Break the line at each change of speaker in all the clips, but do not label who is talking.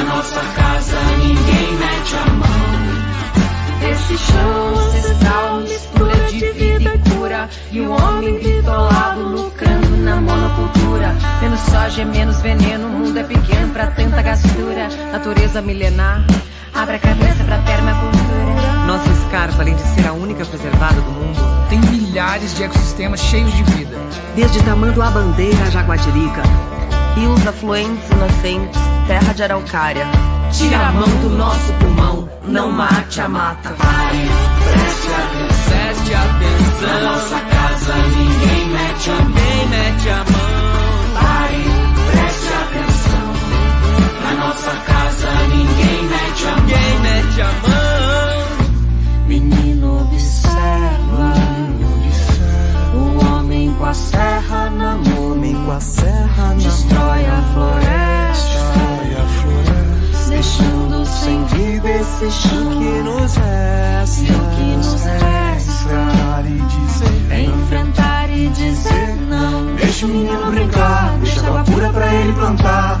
Na nossa casa ninguém mete a mão.
Esse chão ancestral mistura de vida e cura. E o homem bitolado lucrando na monocultura. Menos soja, menos veneno. O mundo é pequeno pra tanta gastura. Natureza milenar. Abre a cabeça pra permacultura.
Nossa escarpa, além de ser a única preservada do mundo,
tem milhares de ecossistemas cheios de vida.
Desde Tamanduá Bandeira a Jaguatirica, rios afluentes e nascentes, terra de araucária.
Tira a mão do nosso pulmão, não mate a mata.
Pare, preste atenção.
Preste atenção.
Na nossa casa ninguém mete a mão.
Ninguém mete a mão.
Pare, preste atenção. Na nossa casa ninguém mete a mão.
Ninguém mete a mão.
Menino com a serra na mão,
Homem com a serra na
destrói a floresta,
Destrói a floresta.
deixando sem vida esse chão
que nos resta.
O que nos resta?
Enfrentar e dizer
é enfrentar e dizer não.
Deixa o menino brincar, deixa água pura pra ele plantar.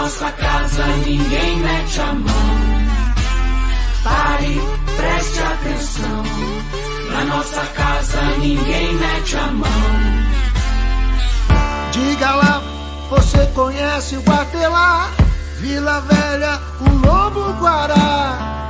nossa casa ninguém mete a mão. Pare, preste atenção. Na nossa casa ninguém mete a mão.
Diga lá, você conhece o Guatelá? Vila Velha, o Lobo Guará.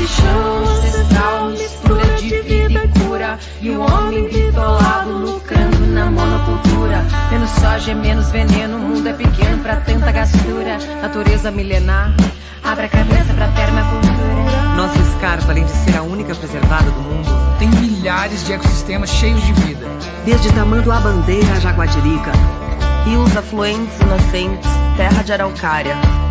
Esse chão ancestral mistura de vida e cura. E o homem bitolado lucrando na monocultura. Menos soja, menos veneno. O mundo é pequeno pra tanta gastura. Natureza milenar. Abre a cabeça pra permacultura.
Nossa escarpa, além de ser a única preservada do mundo,
Tem milhares de ecossistemas cheios de vida.
desde Tamanduá Bandeira a Jaguatirica, rios afluentes e nascentes, terra de araucária.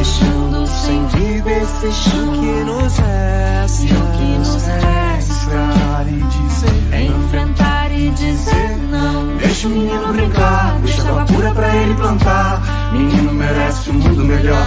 Deixando sem vida esse chão.
que nos resta,
o que nos resta
enfrentar e dizer
é enfrentar e dizer não.
Deixa o menino brincar, deixa água pura pra ele plantar. Menino merece um mundo melhor,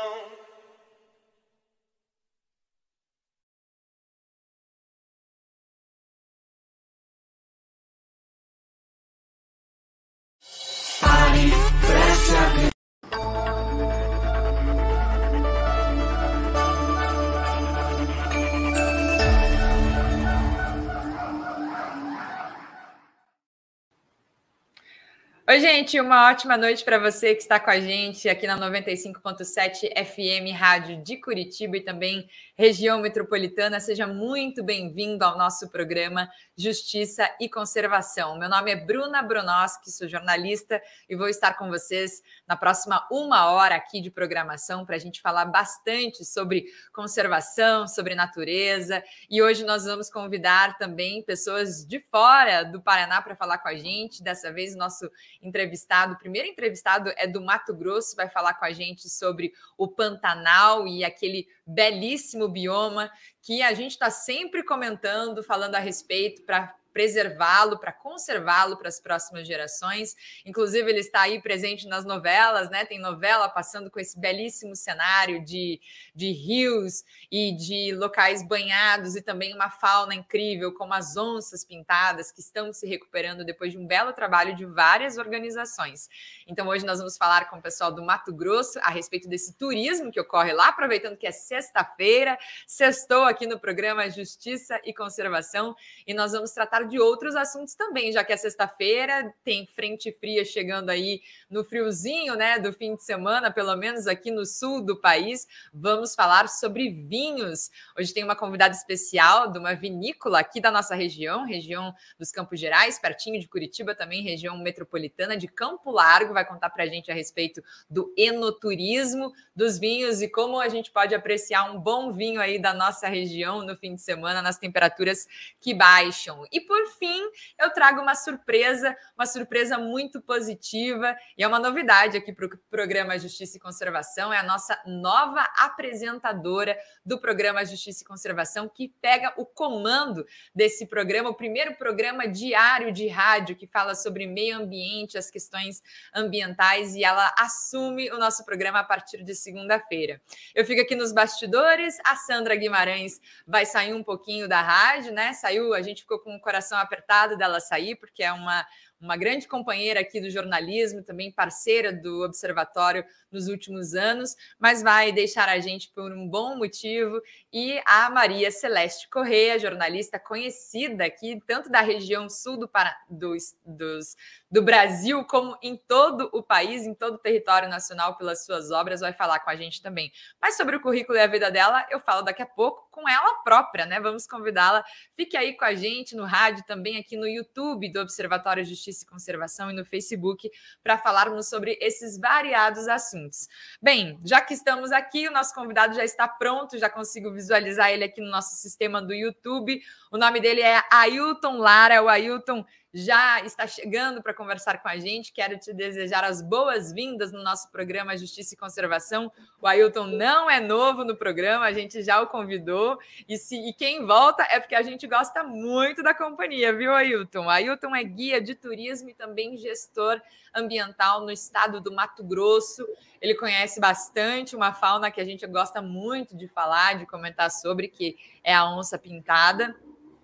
Oi, gente, uma ótima noite para você que está com a gente aqui na 95.7 FM Rádio de Curitiba e também região metropolitana. Seja muito bem-vindo ao nosso programa Justiça e Conservação. Meu nome é Bruna Bronoski, sou jornalista e vou estar com vocês na próxima uma hora aqui de programação para a gente falar bastante sobre conservação, sobre natureza. E hoje nós vamos convidar também pessoas de fora do Paraná para falar com a gente. Dessa vez, nosso entrevistado, o primeiro entrevistado é do Mato Grosso, vai falar com a gente sobre o Pantanal e aquele belíssimo bioma que a gente está sempre comentando, falando a respeito para preservá-lo, para conservá-lo para as próximas gerações. Inclusive, ele está aí presente nas novelas, né? Tem novela passando com esse belíssimo cenário de, de rios e de locais banhados e também uma fauna incrível, como as onças pintadas, que estão se recuperando depois de um belo trabalho de várias organizações. Então, hoje nós vamos falar com o pessoal do Mato Grosso a respeito desse turismo que ocorre lá, aproveitando que é sexta-feira, sextou aqui no programa Justiça e Conservação, e nós vamos tratar de outros assuntos também, já que é sexta-feira, tem frente fria chegando aí no friozinho, né, do fim de semana, pelo menos aqui no sul do país. Vamos falar sobre vinhos. Hoje tem uma convidada especial de uma vinícola aqui da nossa região, região dos Campos Gerais, pertinho de Curitiba, também região metropolitana de Campo Largo, vai contar para a gente a respeito do enoturismo, dos vinhos e como a gente pode apreciar um bom vinho aí da nossa região no fim de semana, nas temperaturas que baixam. E por fim, eu trago uma surpresa, uma surpresa muito positiva e é uma novidade aqui para o programa Justiça e Conservação. É a nossa nova apresentadora do programa Justiça e Conservação que pega o comando desse programa, o primeiro programa diário de rádio que fala sobre meio ambiente, as questões ambientais e ela assume o nosso programa a partir de segunda-feira. Eu fico aqui nos bastidores, a Sandra Guimarães vai sair um pouquinho da rádio, né? Saiu, a gente ficou com o coração apertado dela sair, porque é uma uma grande companheira aqui do jornalismo, também parceira do Observatório nos últimos anos, mas vai deixar a gente por um bom motivo. E a Maria Celeste Correia, jornalista conhecida aqui, tanto da região sul do, dos, dos, do Brasil, como em todo o país, em todo o território nacional, pelas suas obras, vai falar com a gente também. Mas sobre o currículo e a vida dela, eu falo daqui a pouco com ela própria, né? Vamos convidá-la. Fique aí com a gente no rádio, também aqui no YouTube do Observatório Justiça e Conservação e no Facebook, para falarmos sobre esses variados assuntos. Bem, já que estamos aqui, o nosso convidado já está pronto, já consigo visualizar ele aqui no nosso sistema do YouTube. O nome dele é Ailton Lara. O Ailton já está chegando para conversar com a gente. Quero te desejar as boas-vindas no nosso programa Justiça e Conservação. O Ailton não é novo no programa, a gente já o convidou. E, se, e quem volta é porque a gente gosta muito da companhia, viu, Ailton? Ailton é guia de turismo e também gestor ambiental no estado do Mato Grosso. Ele conhece bastante uma fauna que a gente gosta muito de falar, de comentar sobre, que é a onça pintada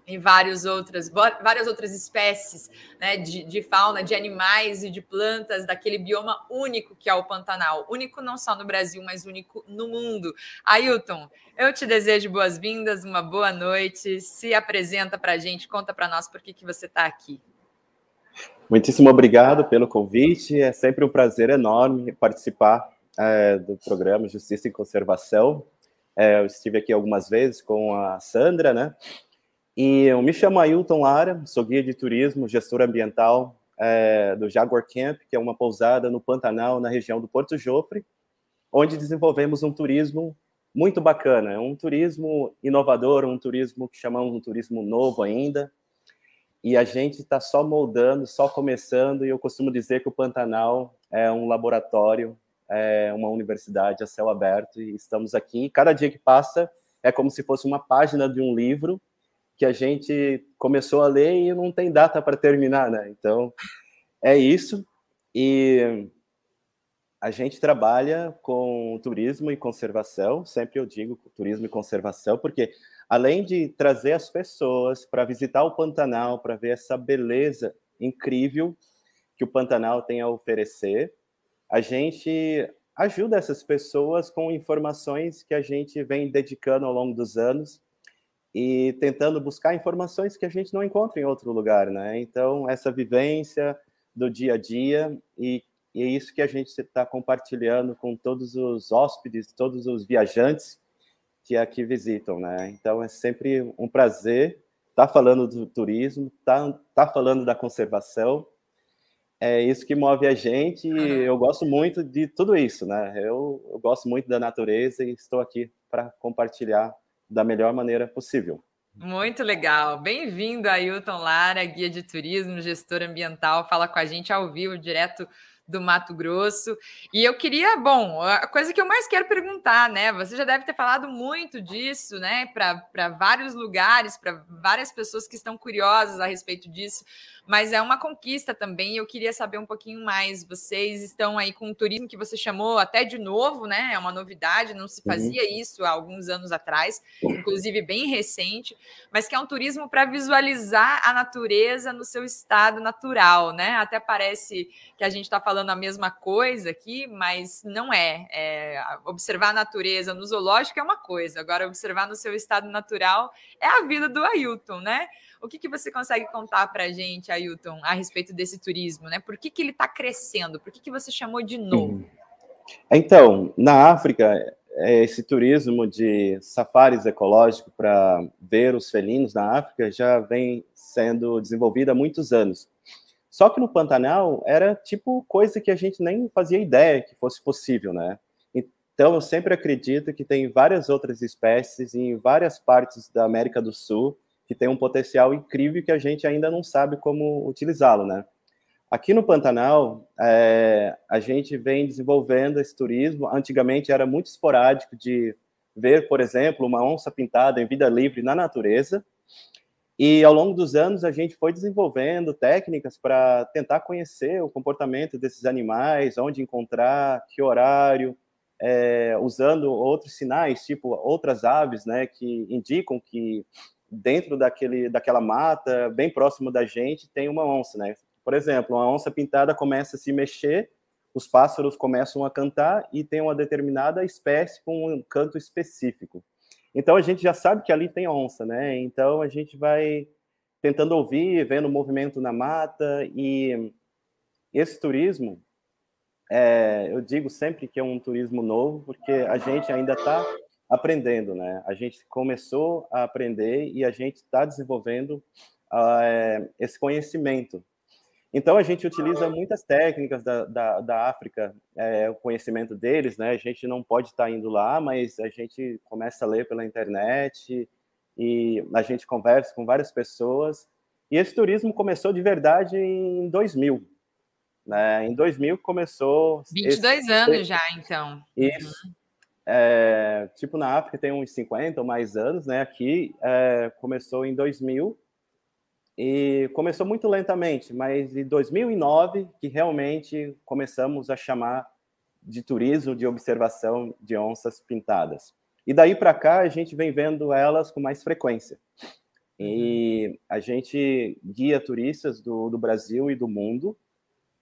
e várias outras, várias outras espécies né, de, de, fauna, de animais e de plantas daquele bioma único que é o Pantanal. Único não só no Brasil, mas único no mundo. Ailton, eu te desejo boas-vindas, uma boa noite. Se apresenta para a gente, conta para nós por que, que você está aqui.
Muitíssimo obrigado pelo convite. É sempre um prazer enorme participar é, do programa Justiça e Conservação. É, eu estive aqui algumas vezes com a Sandra, né? E eu me chamo Ailton Lara, sou guia de turismo, gestor ambiental é, do Jaguar Camp, que é uma pousada no Pantanal, na região do Porto Jofre, onde desenvolvemos um turismo muito bacana, é um turismo inovador, um turismo que chamamos um turismo novo ainda, e a gente está só moldando, só começando, e eu costumo dizer que o Pantanal é um laboratório, é uma universidade a céu aberto, e estamos aqui, cada dia que passa é como se fosse uma página de um livro, que a gente começou a ler e não tem data para terminar, né? Então, é isso. E a gente trabalha com turismo e conservação, sempre eu digo turismo e conservação, porque além de trazer as pessoas para visitar o Pantanal, para ver essa beleza incrível que o Pantanal tem a oferecer, a gente ajuda essas pessoas com informações que a gente vem dedicando ao longo dos anos e tentando buscar informações que a gente não encontra em outro lugar, né? Então, essa vivência do dia a dia e, e é isso que a gente está compartilhando com todos os hóspedes, todos os viajantes que aqui visitam, né? Então, é sempre um prazer estar tá falando do turismo, estar tá, tá falando da conservação, é isso que move a gente e eu gosto muito de tudo isso, né? Eu, eu gosto muito da natureza e estou aqui para compartilhar da melhor maneira possível.
Muito legal. Bem-vindo, Ailton Lara, guia de turismo, gestor ambiental. Fala com a gente ao vivo, direto do Mato Grosso. E eu queria, bom, a coisa que eu mais quero perguntar, né? Você já deve ter falado muito disso, né? Para vários lugares, para várias pessoas que estão curiosas a respeito disso mas é uma conquista também. Eu queria saber um pouquinho mais. Vocês estão aí com um turismo que você chamou até de novo, né? É uma novidade, não se fazia uhum. isso há alguns anos atrás, inclusive bem recente, mas que é um turismo para visualizar a natureza no seu estado natural, né? Até parece que a gente está falando a mesma coisa aqui, mas não é. é. Observar a natureza no zoológico é uma coisa, agora observar no seu estado natural é a vida do Ailton, né? O que, que você consegue contar para a gente, Ailton, a respeito desse turismo? Né? Por que, que ele está crescendo? Por que, que você chamou de novo?
Então, na África, é, esse turismo de safaris ecológico para ver os felinos na África já vem sendo desenvolvido há muitos anos. Só que no Pantanal era tipo coisa que a gente nem fazia ideia que fosse possível, né? Então eu sempre acredito que tem várias outras espécies em várias partes da América do Sul que tem um potencial incrível que a gente ainda não sabe como utilizá-lo, né? Aqui no Pantanal, é, a gente vem desenvolvendo esse turismo. Antigamente era muito esporádico de ver, por exemplo, uma onça pintada em vida livre na natureza. E ao longo dos anos a gente foi desenvolvendo técnicas para tentar conhecer o comportamento desses animais, onde encontrar, que horário, é, usando outros sinais, tipo outras aves, né, que indicam que dentro daquele, daquela mata, bem próximo da gente, tem uma onça, né? Por exemplo, uma onça pintada começa a se mexer, os pássaros começam a cantar e tem uma determinada espécie com um canto específico. Então a gente já sabe que ali tem onça, né? Então a gente vai tentando ouvir, vendo movimento na mata e esse turismo, é, eu digo sempre que é um turismo novo, porque a gente ainda está aprendendo, né? A gente começou a aprender e a gente está desenvolvendo uh, esse conhecimento. Então, a gente utiliza muitas técnicas da, da, da África, é, o conhecimento deles, né? A gente não pode estar tá indo lá, mas a gente começa a ler pela internet e a gente conversa com várias pessoas. E esse turismo começou de verdade em 2000. Né? Em 2000 começou...
22 esse... anos já, então.
Isso. Uhum. É, tipo, na África tem uns 50 ou mais anos, né? Aqui é, começou em 2000 e começou muito lentamente, mas em 2009 que realmente começamos a chamar de turismo de observação de onças pintadas. E daí para cá a gente vem vendo elas com mais frequência. E uhum. a gente guia turistas do, do Brasil e do mundo.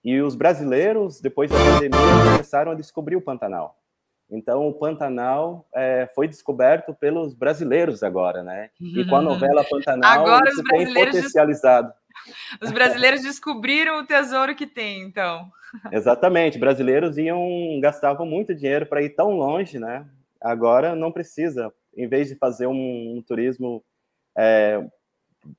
E os brasileiros, depois da pandemia, começaram a descobrir o Pantanal. Então, o Pantanal é, foi descoberto pelos brasileiros agora, né? E com a novela Pantanal, agora isso tem potencializado.
Os brasileiros descobriram o tesouro que tem, então.
Exatamente. Brasileiros iam gastavam muito dinheiro para ir tão longe, né? Agora não precisa. Em vez de fazer um, um turismo é,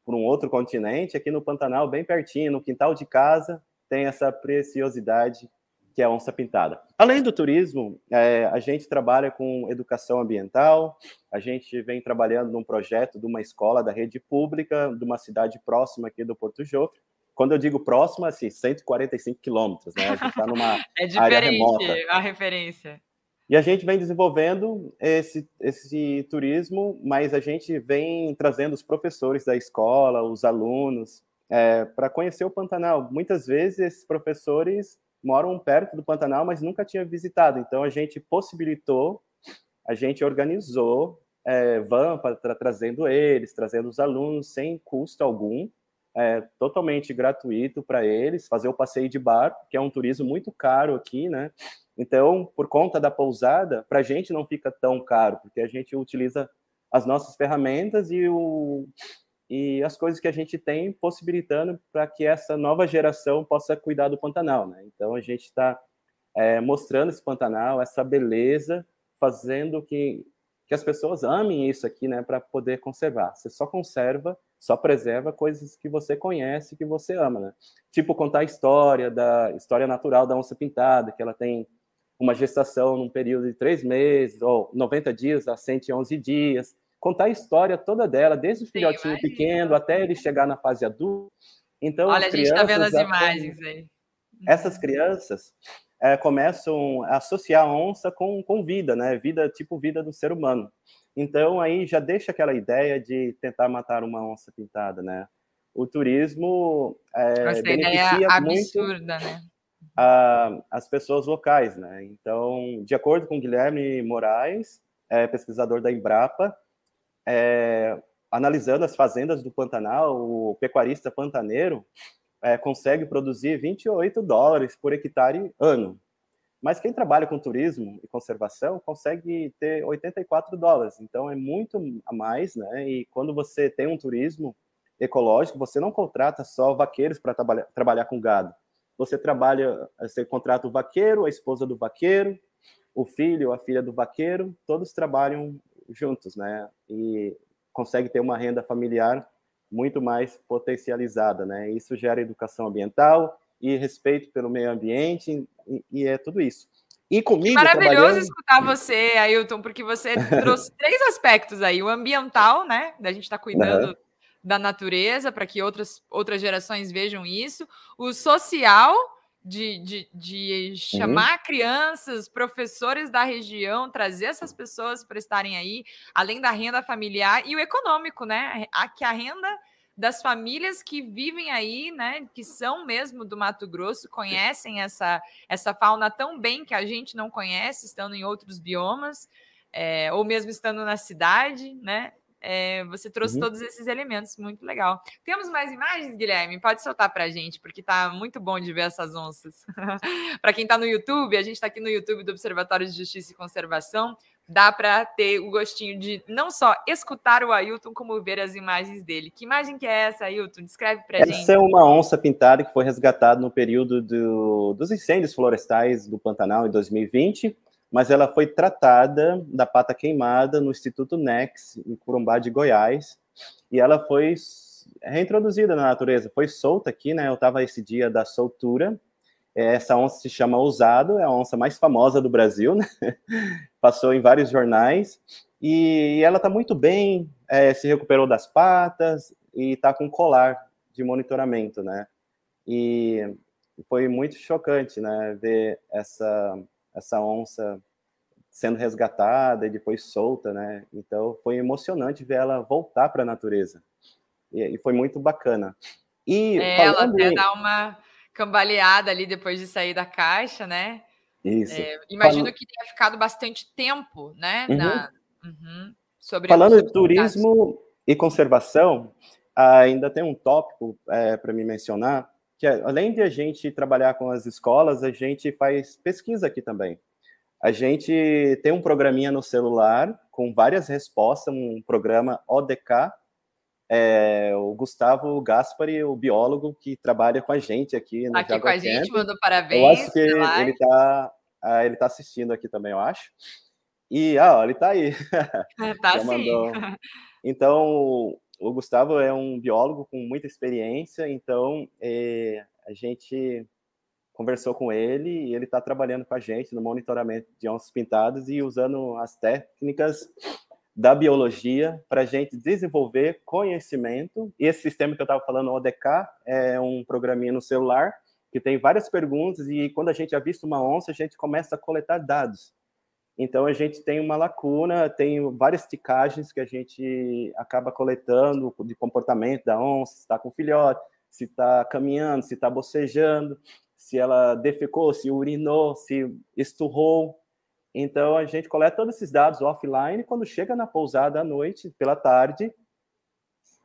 por um outro continente, aqui no Pantanal, bem pertinho, no quintal de casa, tem essa preciosidade que é a onça pintada. Além do turismo, é, a gente trabalha com educação ambiental, a gente vem trabalhando num projeto de uma escola da rede pública, de uma cidade próxima aqui do Porto Jofre. Quando eu digo próxima, assim, 145 quilômetros, né? A gente está numa
é diferente a referência.
E a gente vem desenvolvendo esse, esse turismo, mas a gente vem trazendo os professores da escola, os alunos, é, para conhecer o Pantanal. Muitas vezes esses professores moram perto do Pantanal, mas nunca tinha visitado. Então a gente possibilitou, a gente organizou é, van para tra trazendo eles, trazendo os alunos sem custo algum, é, totalmente gratuito para eles, fazer o passeio de bar, que é um turismo muito caro aqui, né? Então, por conta da pousada, para a gente não fica tão caro, porque a gente utiliza as nossas ferramentas e o, e as coisas que a gente tem possibilitando para que essa nova geração possa cuidar do Pantanal. Né? Então, a gente está é, mostrando esse Pantanal, essa beleza, fazendo que, que as pessoas amem isso aqui né, para poder conservar. Você só conserva, só preserva coisas que você conhece, que você ama. Né? Tipo, contar a história, da história natural da onça pintada, que ela tem uma gestação num período de três meses, ou 90 dias a 111 dias, contar a história toda dela, desde o filhotinho Sim, pequeno até ele chegar na fase adulta. Então,
Olha, a gente está vendo as imagens aí.
Essas crianças é, começam a associar a onça com, com vida, né? Vida tipo vida do ser humano. Então, aí já deixa aquela ideia de tentar matar uma onça pintada, né? O turismo é, beneficia absurda, muito né? a, as pessoas locais, né? Então, de acordo com Guilherme Moraes, é, pesquisador da Embrapa, é, analisando as fazendas do Pantanal, o pecuarista pantaneiro é, consegue produzir 28 dólares por hectare ano. Mas quem trabalha com turismo e conservação consegue ter 84 dólares. Então é muito a mais, né? E quando você tem um turismo ecológico, você não contrata só vaqueiros para trabalhar, trabalhar com gado. Você trabalha, você contrata o vaqueiro, a esposa do vaqueiro, o filho, a filha do vaqueiro, todos trabalham juntos, né? E consegue ter uma renda familiar muito mais potencializada, né? Isso gera educação ambiental e respeito pelo meio ambiente e, e é tudo isso.
E comigo Maravilhoso trabalhando... escutar você, Ailton, porque você trouxe três aspectos aí: o ambiental, né? Da gente estar tá cuidando uhum. da natureza para que outras, outras gerações vejam isso, o social de, de, de uhum. chamar uhum. crianças, professores da região, trazer essas pessoas para estarem aí, além da renda familiar e o econômico, né? A, que a renda das famílias que vivem aí, né, que são mesmo do Mato Grosso, conhecem essa, essa fauna tão bem que a gente não conhece, estando em outros biomas, é, ou mesmo estando na cidade, né? É, você trouxe
Uhum.
todos esses elementos, muito legal. Temos mais imagens, Guilherme? Pode soltar para a gente, porque tá muito bom de ver essas onças. para quem está no YouTube, a gente está aqui no YouTube do Observatório de Justiça e Conservação. Dá para ter o gostinho de não só escutar o Ailton, como ver as imagens dele. Que imagem que é essa, Ailton? Descreve para a gente.
Essa é uma onça pintada que foi resgatada no período do- dos incêndios florestais do Pantanal em 2020, mas ela foi tratada da pata queimada no Instituto Nex, em Curumbá de Goiás, e ela foi reintroduzida na natureza, foi solta aqui, né? Eu estava esse dia da soltura. Essa onça se chama Ousado, é a onça mais famosa do Brasil, né? Passou em vários jornais, e ela está muito bem, é, se recuperou das patas e está com colar de monitoramento, né? E foi muito chocante, né, ver essa essa onça sendo resgatada e depois solta, né? Então foi emocionante ver ela voltar para a natureza e, e foi muito bacana. E
É, ela até
em-
dá uma cambaleada ali depois de sair da caixa, né?
isso,
É, imagino
Falando-
que tenha ficado bastante tempo, né?
Uhum.
na- uhum, sobre
Falando de turismo e conservação, ainda tem um tópico para me mencionar, que é, além de a gente trabalhar com as escolas, a gente faz pesquisa aqui também. A gente tem um programinha no celular com várias respostas, um programa ODK. É, o Gustavo Gaspari, o biólogo que trabalha com a gente aqui no
Aqui com a gente, mandou
Eu
parabéns.
acho que
live.
ele está ele tá assistindo aqui também, eu acho. E, ah, ó, ele está aí.
Tá sim.
mandou. Então, o Gustavo é um biólogo com muita experiência, então eh, a gente conversou com ele e ele está trabalhando com a gente no monitoramento de onças pintadas e usando as técnicas da biologia para a gente desenvolver conhecimento. E esse sistema que eu estava falando, o ODK, é um programinha no celular que tem várias perguntas e quando a gente avista uma onça, a gente começa a coletar dados. Então a gente tem uma lacuna, tem várias ticagens que a gente acaba coletando de comportamento da onça, se está com filhote, se está caminhando, se está bocejando, se ela defecou, se urinou, se esturrou. Então a gente coleta todos esses dados offline. Quando chega na pousada à noite, pela tarde,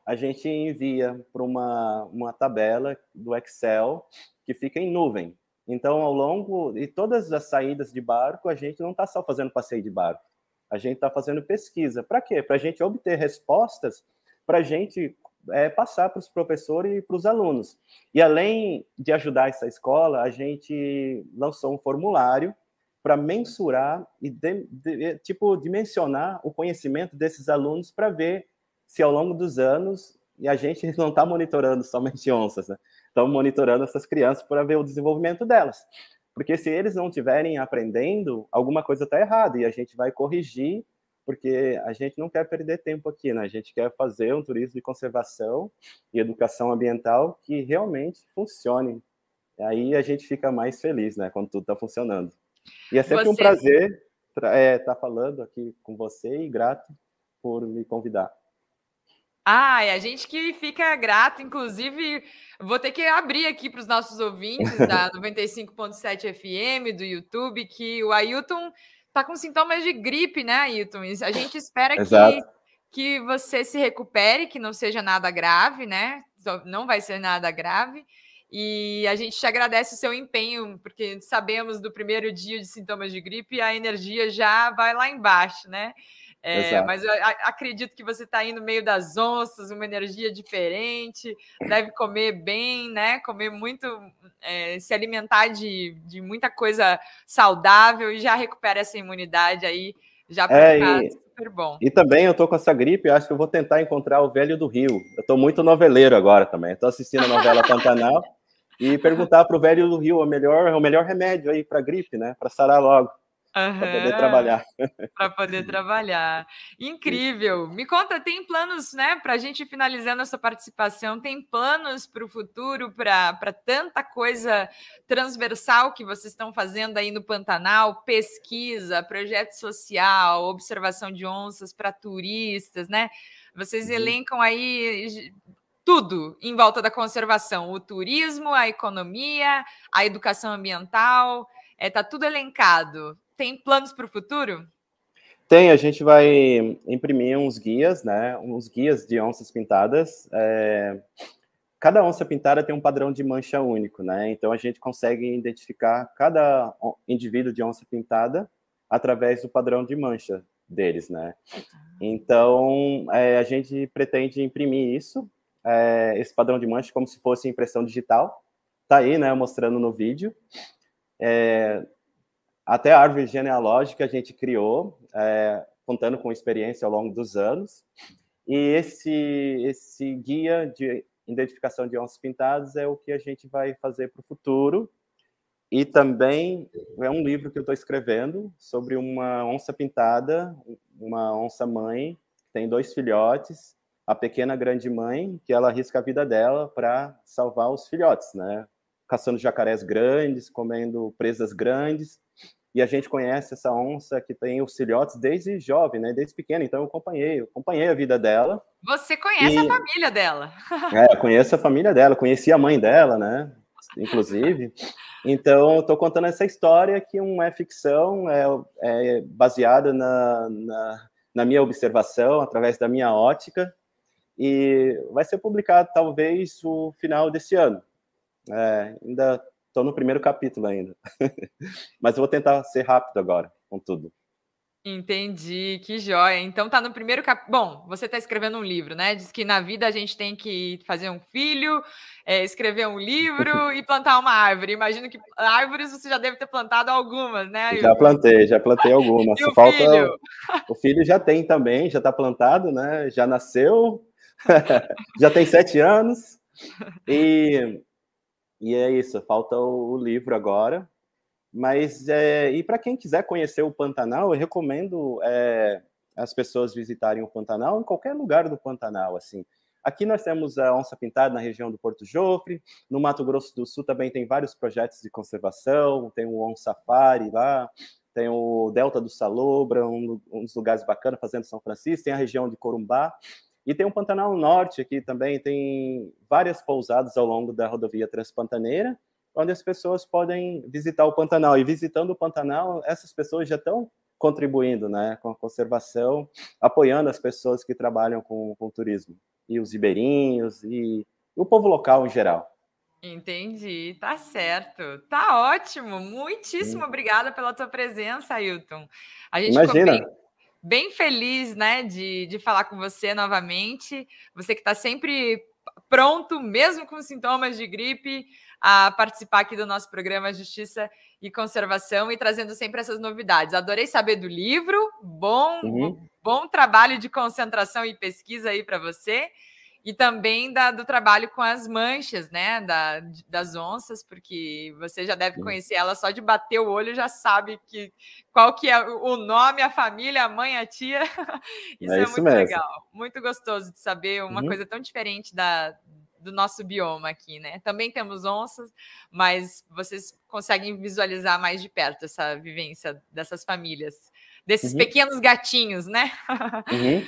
a gente envia para uma, uma tabela do Excel que fica em nuvem. Então, ao longo de todas as saídas de barco, a gente não está só fazendo passeio de barco, a gente está fazendo pesquisa. Para quê? Para a gente obter respostas, para a gente é, passar para os professores e para os alunos. E além de ajudar essa escola, a gente lançou um formulário para mensurar e de, de, tipo dimensionar o conhecimento desses alunos para ver se ao longo dos anos e a gente não está monitorando somente onças, né? Estamos monitorando essas crianças para ver o desenvolvimento delas. Porque se eles não estiverem aprendendo, alguma coisa está errada e a gente vai corrigir, porque a gente não quer perder tempo aqui, né? A gente quer fazer um turismo de conservação e educação ambiental que realmente funcione. E aí a gente fica mais feliz, né? Quando tudo está funcionando. E é sempre um
Você-
prazer estar é, tá falando aqui com você e grato por me convidar.
Ah, e a gente que fica grato, inclusive, vou ter que abrir aqui para os nossos ouvintes da 95.7 FM, do YouTube, que o Ailton tá com sintomas de gripe, né, Ailton? A gente espera que,
Exato.
que você se recupere, que não seja nada grave, né? Não vai ser nada grave. E a gente te agradece o seu empenho, porque sabemos do primeiro dia de sintomas de gripe, a energia já vai lá embaixo, né? É, mas eu acredito que você está aí no meio das onças, uma energia diferente, deve comer bem, né? Comer muito, é, se alimentar de, de muita coisa saudável e já recupera essa imunidade aí, já para
É, e-
super bom.
E também eu tô com essa gripe, acho que eu vou tentar encontrar o Velho do Rio. Eu tô muito noveleiro agora também. Estou assistindo a novela Pantanal e perguntar pro Velho do Rio o melhor, o melhor remédio aí para gripe, né? Para sarar logo, para poder trabalhar.
para poder trabalhar. Incrível. Me conta, tem planos, né, para a gente finalizando essa participação, tem planos para o futuro, para tanta coisa transversal que vocês estão fazendo aí no Pantanal, pesquisa, projeto social, observação de onças para turistas, né? Vocês
Uhum.
elencam aí tudo em volta da conservação, o turismo, a economia, a educação ambiental, é, tá tudo elencado. Tem planos para o futuro?
Tem, a gente vai imprimir uns guias, né? Uns guias de onças pintadas. É... Cada onça pintada tem um padrão de mancha único, né? Então a gente consegue identificar cada indivíduo de onça pintada através do padrão de mancha deles, né? Então é, a gente pretende imprimir isso, é, esse padrão de mancha, como se fosse impressão digital. Tá aí, né? Mostrando no vídeo. É, até a árvore genealógica a gente criou, é, contando com experiência ao longo dos anos. E esse, esse guia de identificação de onças pintadas é o que a gente vai fazer para o futuro. E também é um livro que eu estou escrevendo sobre uma onça pintada, uma onça mãe, tem dois filhotes, a pequena grande mãe, que ela arrisca a vida dela para salvar os filhotes, né? Caçando jacarés grandes, comendo presas grandes, e a gente conhece essa onça que tem os filhotes desde jovem, né? Desde pequena. Então eu acompanhei, eu acompanhei a vida dela.
Você conhece e... a família dela?
é, eu conheço a família dela, conheci a mãe dela, né? Inclusive. Então, estou contando essa história que não é ficção, é, é baseada na, na, na, minha observação, através da minha ótica, e vai ser publicado talvez no final desse ano. É, ainda Estou no primeiro capítulo ainda. Mas eu vou tentar ser rápido agora, com tudo.
Entendi, que joia. Então tá no primeiro cap... Bom, você está escrevendo um livro, né? Diz que na vida a gente tem que fazer um filho, é, escrever um livro e plantar uma árvore. Imagino que árvores você já deve ter plantado algumas, né?
Já plantei, já plantei algumas. o falta filho? o filho já tem também, já está plantado, né? Já nasceu, já tem sete anos e e é isso, falta o, livro agora. Mas, é, e para quem quiser conhecer o Pantanal, eu recomendo é, as pessoas visitarem o Pantanal em qualquer lugar do Pantanal, assim. Aqui nós temos a onça pintada na região do Porto Jofre, no Mato Grosso do Sul também tem vários projetos de conservação, tem o On Safari lá, tem o Delta do Salobra, um, um dos lugares bacanas, fazendo São Francisco, tem a região de Corumbá, e tem o Pantanal Norte aqui também, tem várias pousadas ao longo da rodovia Transpantaneira, onde as pessoas podem visitar o Pantanal. E visitando o Pantanal, essas pessoas já estão contribuindo né, com a conservação, apoiando as pessoas que trabalham com, com turismo, e os ribeirinhos, e, o povo local em geral.
Entendi, tá certo. Tá ótimo. Muitíssimo obrigada pela tua presença, Ailton. A gente
Imagina.
Bem bem feliz, né, de, de falar com você novamente. Você que está sempre pronto, mesmo com sintomas de gripe, a participar aqui do nosso programa Justiça e Conservação e trazendo sempre essas novidades. Adorei saber do livro, bom, uhum. bom trabalho de concentração e pesquisa aí para você e também da, do trabalho com as manchas, né, da, das onças, porque você já deve conhecer ela só de bater o olho, já sabe que qual que é o nome, a família, a mãe, a tia. Isso é, é isso muito mesmo. legal, muito gostoso de saber uma uhum. coisa tão diferente da, do nosso bioma aqui, né? Também temos onças, mas vocês conseguem visualizar mais de perto essa vivência dessas famílias, desses uhum. pequenos gatinhos, né? Uhum.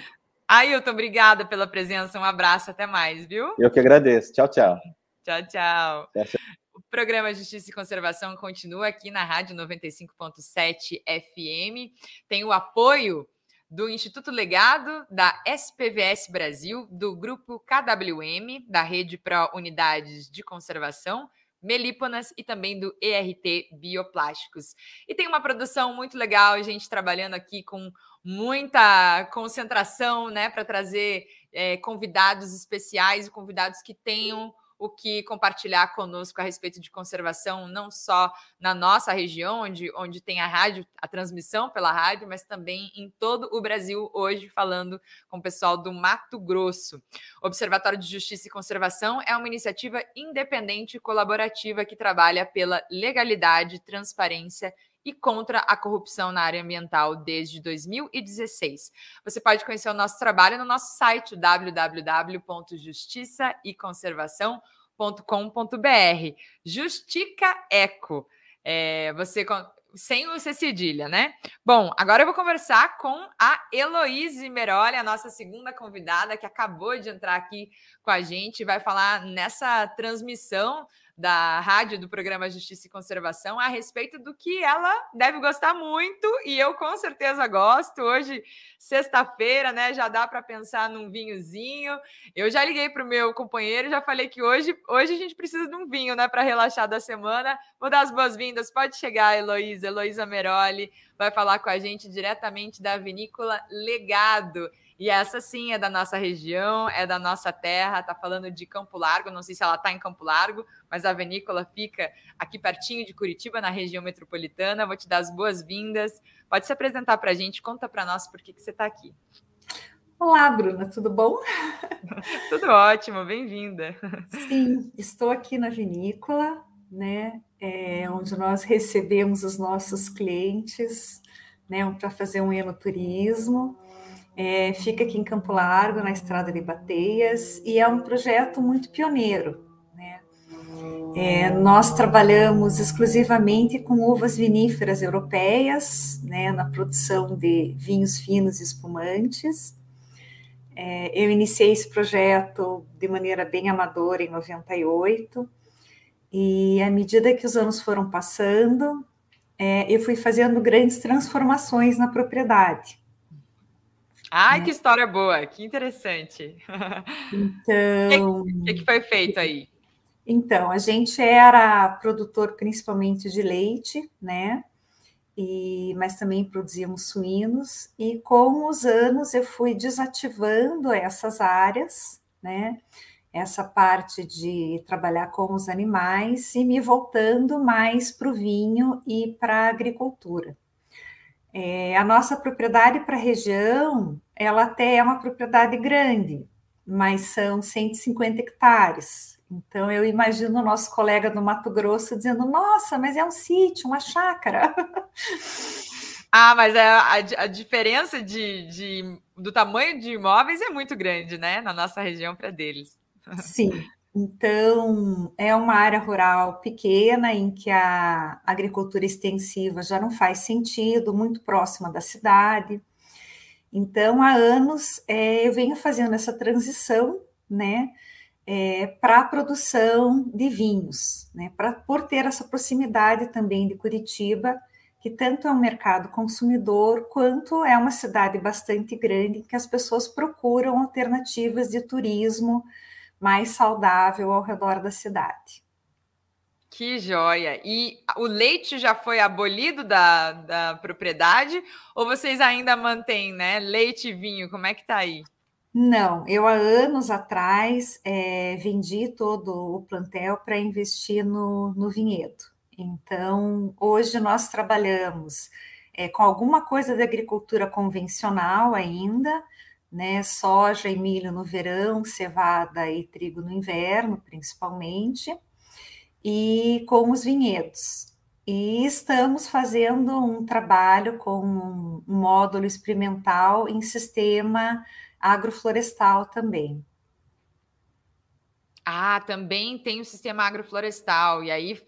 Ailton, obrigada pela presença. Um abraço, até mais, viu?
Eu que agradeço. Tchau, tchau.
Tchau, tchau. tchau, tchau. O programa Justiça e Conservação continua aqui na Rádio 95.7 FM. Tem o apoio do Instituto Legado, da SPVS Brasil, do Grupo KWM, da Rede Pro Unidades de Conservação, Melíponas e também do ERT Bioplásticos. E tem uma produção muito legal, a gente trabalhando aqui com muita concentração, né, para trazer é, convidados especiais e convidados que tenham o que compartilhar conosco a respeito de conservação, não só na nossa região, onde, onde tem a rádio, a transmissão pela rádio, mas também em todo o Brasil, hoje falando com o pessoal do Mato Grosso. Observatório de Justiça e Conservação é uma iniciativa independente e colaborativa que trabalha pela legalidade, transparência e contra a corrupção na área ambiental desde 2016. Você pode conhecer o nosso trabalho no nosso site www.justiçaeconservação.com.br. Justica Eco. É, você sem o C cedilha, né? Bom, agora eu vou conversar com a Heloíse Meroli, a nossa segunda convidada, que acabou de entrar aqui com a gente, vai falar nessa transmissão da rádio do programa Justiça e Conservação a respeito do que ela deve gostar muito e eu com certeza gosto. Hoje, sexta-feira, né? Já dá para pensar num vinhozinho. Eu já liguei para o meu companheiro, já falei que hoje, hoje a gente precisa de um vinho, né, para relaxar da semana. Vou dar as boas-vindas. Pode chegar, Heloísa, Heloísa Meroli, vai falar com a gente diretamente da vinícola Legado. E essa sim é da nossa região, é da nossa terra, tá falando de Campo Largo, não sei se ela tá em Campo Largo, mas a vinícola fica aqui pertinho de Curitiba, na região metropolitana. Vou te dar as boas-vindas. Pode se apresentar para a gente, conta para nós por que, que você está aqui.
Olá, Bruna, tudo bom?
tudo ótimo, bem-vinda.
Sim, estou aqui na vinícola, né, é, onde nós recebemos os nossos clientes, né, para fazer um enoturismo. É, fica aqui em Campo Largo, na Estrada de Bateias, e é um projeto muito pioneiro. Né? É, nós trabalhamos exclusivamente com uvas viníferas europeias, né, na produção de vinhos finos e espumantes. É, eu iniciei esse projeto de maneira bem amadora em 98, e à medida que os anos foram passando, é, eu fui fazendo grandes transformações na propriedade.
Ai, né? que história boa, que interessante.
Então.
O que, que, foi feito aí?
Então, a gente era produtor principalmente de leite, né? E, mas também produzíamos suínos, e com os anos eu fui desativando essas áreas, né? Essa parte de trabalhar com os animais e me voltando mais para o vinho e para a agricultura. É, a nossa propriedade para a região, ela até é uma propriedade grande, mas são 150 hectares. Então, eu imagino o nosso colega do Mato Grosso dizendo: Nossa, mas é um sítio, uma chácara.
Ah, mas a, a, a diferença de, de, do tamanho de imóveis é muito grande, né? Na nossa região para deles.
Sim. Então, é uma área rural pequena em que a agricultura extensiva já não faz sentido, muito próxima da cidade. Então, há anos é, eu venho fazendo essa transição, né, é, para a produção de vinhos, né, pra, por ter essa proximidade também de Curitiba, que tanto é um mercado consumidor, quanto é uma cidade bastante grande, que as pessoas procuram alternativas de turismo mais saudável ao redor da cidade.
Que joia! E o leite já foi abolido da, da propriedade ou vocês ainda mantêm, né? Leite e vinho, como é que tá aí?
Não, eu há anos atrás é, vendi todo o plantel para investir no, no vinhedo. Então, hoje nós trabalhamos é, com alguma coisa de agricultura convencional ainda, né? Soja e milho no verão, cevada e trigo no inverno, principalmente e com os vinhedos. E estamos fazendo um trabalho com um módulo experimental em sistema agroflorestal também.
Ah, também tem o sistema agroflorestal, e aí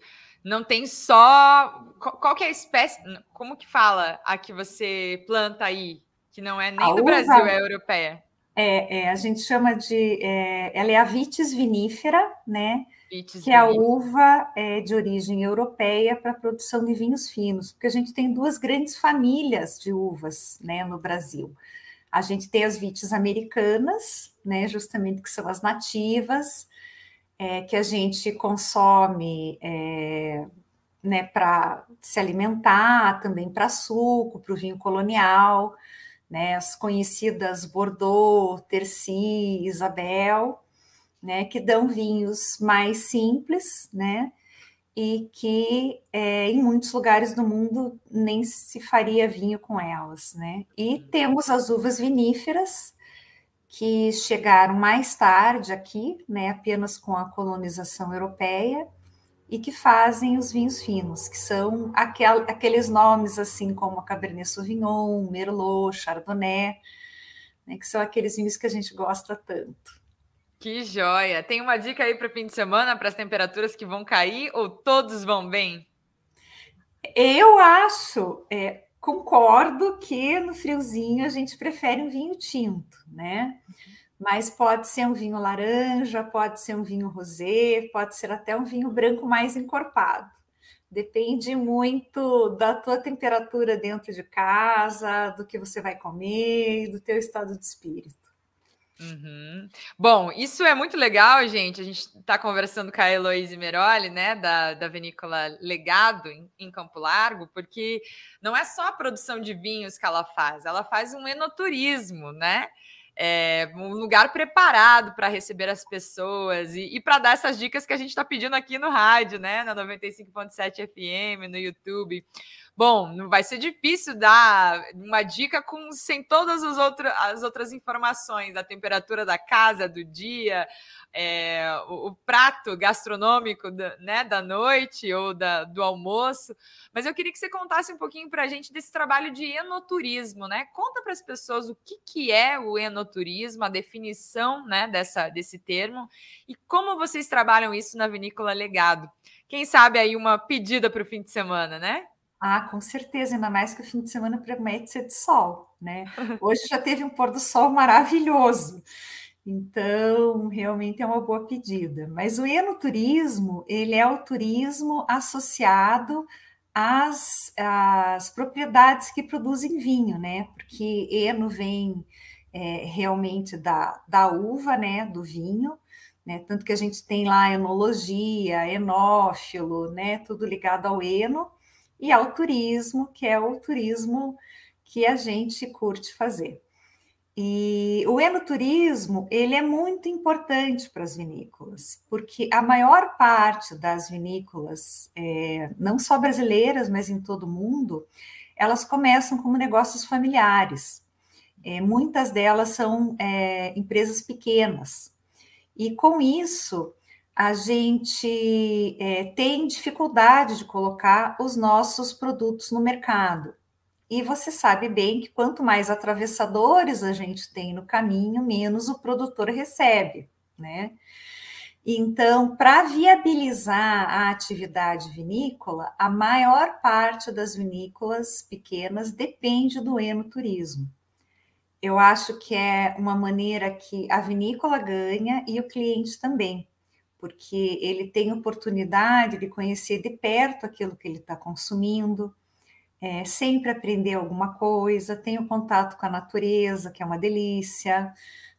não tem só. Qual que é a espécie? Como que fala a que você planta aí? Que não é nem a do uva, Brasil, é europeia.
É, é, a gente chama de. É, ela é a vitis vinífera, né? Que é a uva é, de origem europeia para a produção de vinhos finos, porque a gente tem duas grandes famílias de uvas né, no Brasil. A gente tem as vites americanas, né, justamente que são as nativas, é, que a gente consome é, né, para se alimentar, também para suco, para o vinho colonial, né, as conhecidas Bordeaux, Terci, Isabel, né, que dão vinhos mais simples, né, e que é, em muitos lugares do mundo nem se faria vinho com elas, né. E uhum. temos as uvas viníferas que chegaram mais tarde aqui, né, apenas com a colonização europeia e que fazem os vinhos finos, que são aquel, aqueles nomes assim como Cabernet Sauvignon, Merlot, Chardonnay, né, que são aqueles vinhos que a gente gosta tanto.
Que joia! Tem uma dica aí para o fim de semana, para as temperaturas que vão cair ou todos vão bem?
Eu acho, é, concordo que no friozinho a gente prefere um vinho tinto, né? Mas pode ser um vinho laranja, pode ser um vinho rosé, pode ser até um vinho branco mais encorpado. Depende muito da tua temperatura dentro de casa, do que você vai comer, do teu estado de espírito.
Uhum. Bom, isso é muito legal, gente. A gente está conversando com a Heloíse Meroli, né, da, da vinícola Legado, em, em, Campo Largo, porque não é só a produção de vinhos que ela faz, ela faz um enoturismo, né? É, um lugar preparado para receber as pessoas e, e para dar essas dicas que a gente está pedindo aqui no rádio, né? Na 95.7 FM, no YouTube. Bom, não vai ser difícil dar uma dica com sem todas as outras, as outras informações, a temperatura da casa, do dia, é, o, o, prato gastronômico da, né, da noite ou da, do almoço. Mas eu queria que você contasse um pouquinho para a gente desse trabalho de enoturismo, né? Conta para as pessoas o que, que é o enoturismo, a definição né, dessa, desse termo e como vocês trabalham isso na Vinícola Legado. Quem sabe aí uma pedida para o fim de semana, né?
Ah, com certeza, ainda mais que o fim de semana promete ser de sol, né? Hoje já teve um pôr do sol maravilhoso. Então, realmente é uma boa pedida. Mas o enoturismo, ele é o turismo associado às, às propriedades que produzem vinho, né? Porque eno vem é, realmente da, da uva, né? Do vinho, né? Tanto que a gente tem lá enologia, enófilo, né? Tudo ligado ao eno e ao turismo, que é o turismo que a gente curte fazer. E o enoturismo, ele é muito importante para as vinícolas, porque a maior parte das vinícolas, é, não só brasileiras, mas em todo o mundo, elas começam como negócios familiares. É, muitas delas são é, empresas pequenas. E com isso, a gente é, tem dificuldade de colocar os nossos produtos no mercado. E você sabe bem que quanto mais atravessadores a gente tem no caminho, menos o produtor recebe, né? Então, para viabilizar a atividade vinícola, a maior parte das vinícolas pequenas depende do enoturismo. Eu acho que é uma maneira que a vinícola ganha e o cliente também, porque ele tem oportunidade de conhecer de perto aquilo que ele está consumindo, é, sempre aprender alguma coisa, tem o contato com a natureza, que é uma delícia,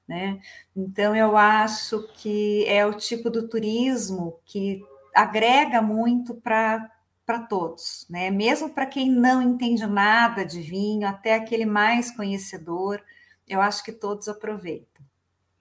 né? Então, eu acho que é o tipo do turismo que agrega muito para para todos, né? Mesmo para quem não entende nada de vinho, até aquele mais conhecedor, eu acho que todos aproveitam.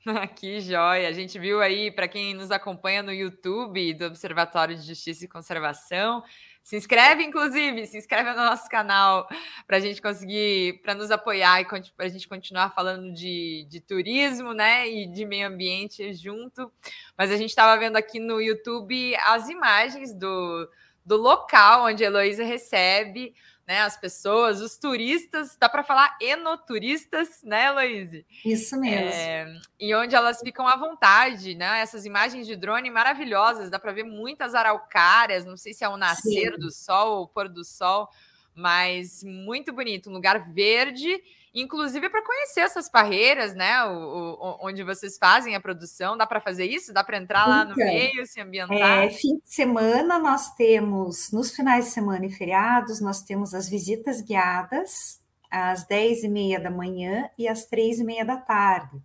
Que joia! A gente viu aí, para quem nos acompanha no YouTube do Observatório de Justiça e Conservação, se inscreve, inclusive, se inscreve no nosso canal para a gente conseguir, para nos apoiar e para a gente continuar falando de, de turismo, né, e de meio ambiente junto. Mas a gente estava vendo aqui no YouTube as imagens do, do local onde a Heloísa recebe né, as pessoas, os turistas, dá para falar enoturistas, né, Heloíse?
Isso mesmo.
É, e onde elas ficam à vontade, né? Essas imagens de drone maravilhosas, dá para ver muitas araucárias, não sei se é o nascer Sim. do sol ou o pôr do sol, mas muito bonito, um lugar verde inclusive para conhecer essas parreiras, né? O, o, onde vocês fazem a produção, dá para fazer isso? Dá para entrar lá no então, meio, se ambientar?
É, fim de semana nós temos, nos finais de semana e feriados, nós temos as visitas guiadas às 10 e meia da manhã e às três e meia da tarde,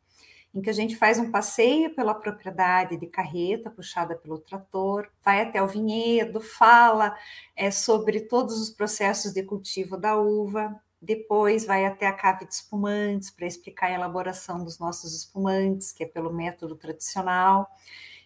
em que a gente faz um passeio pela propriedade de carreta puxada pelo trator, vai até o vinhedo, fala é, sobre todos os processos de cultivo da uva, depois vai até a cave de espumantes para explicar a elaboração dos nossos espumantes, que é pelo método tradicional,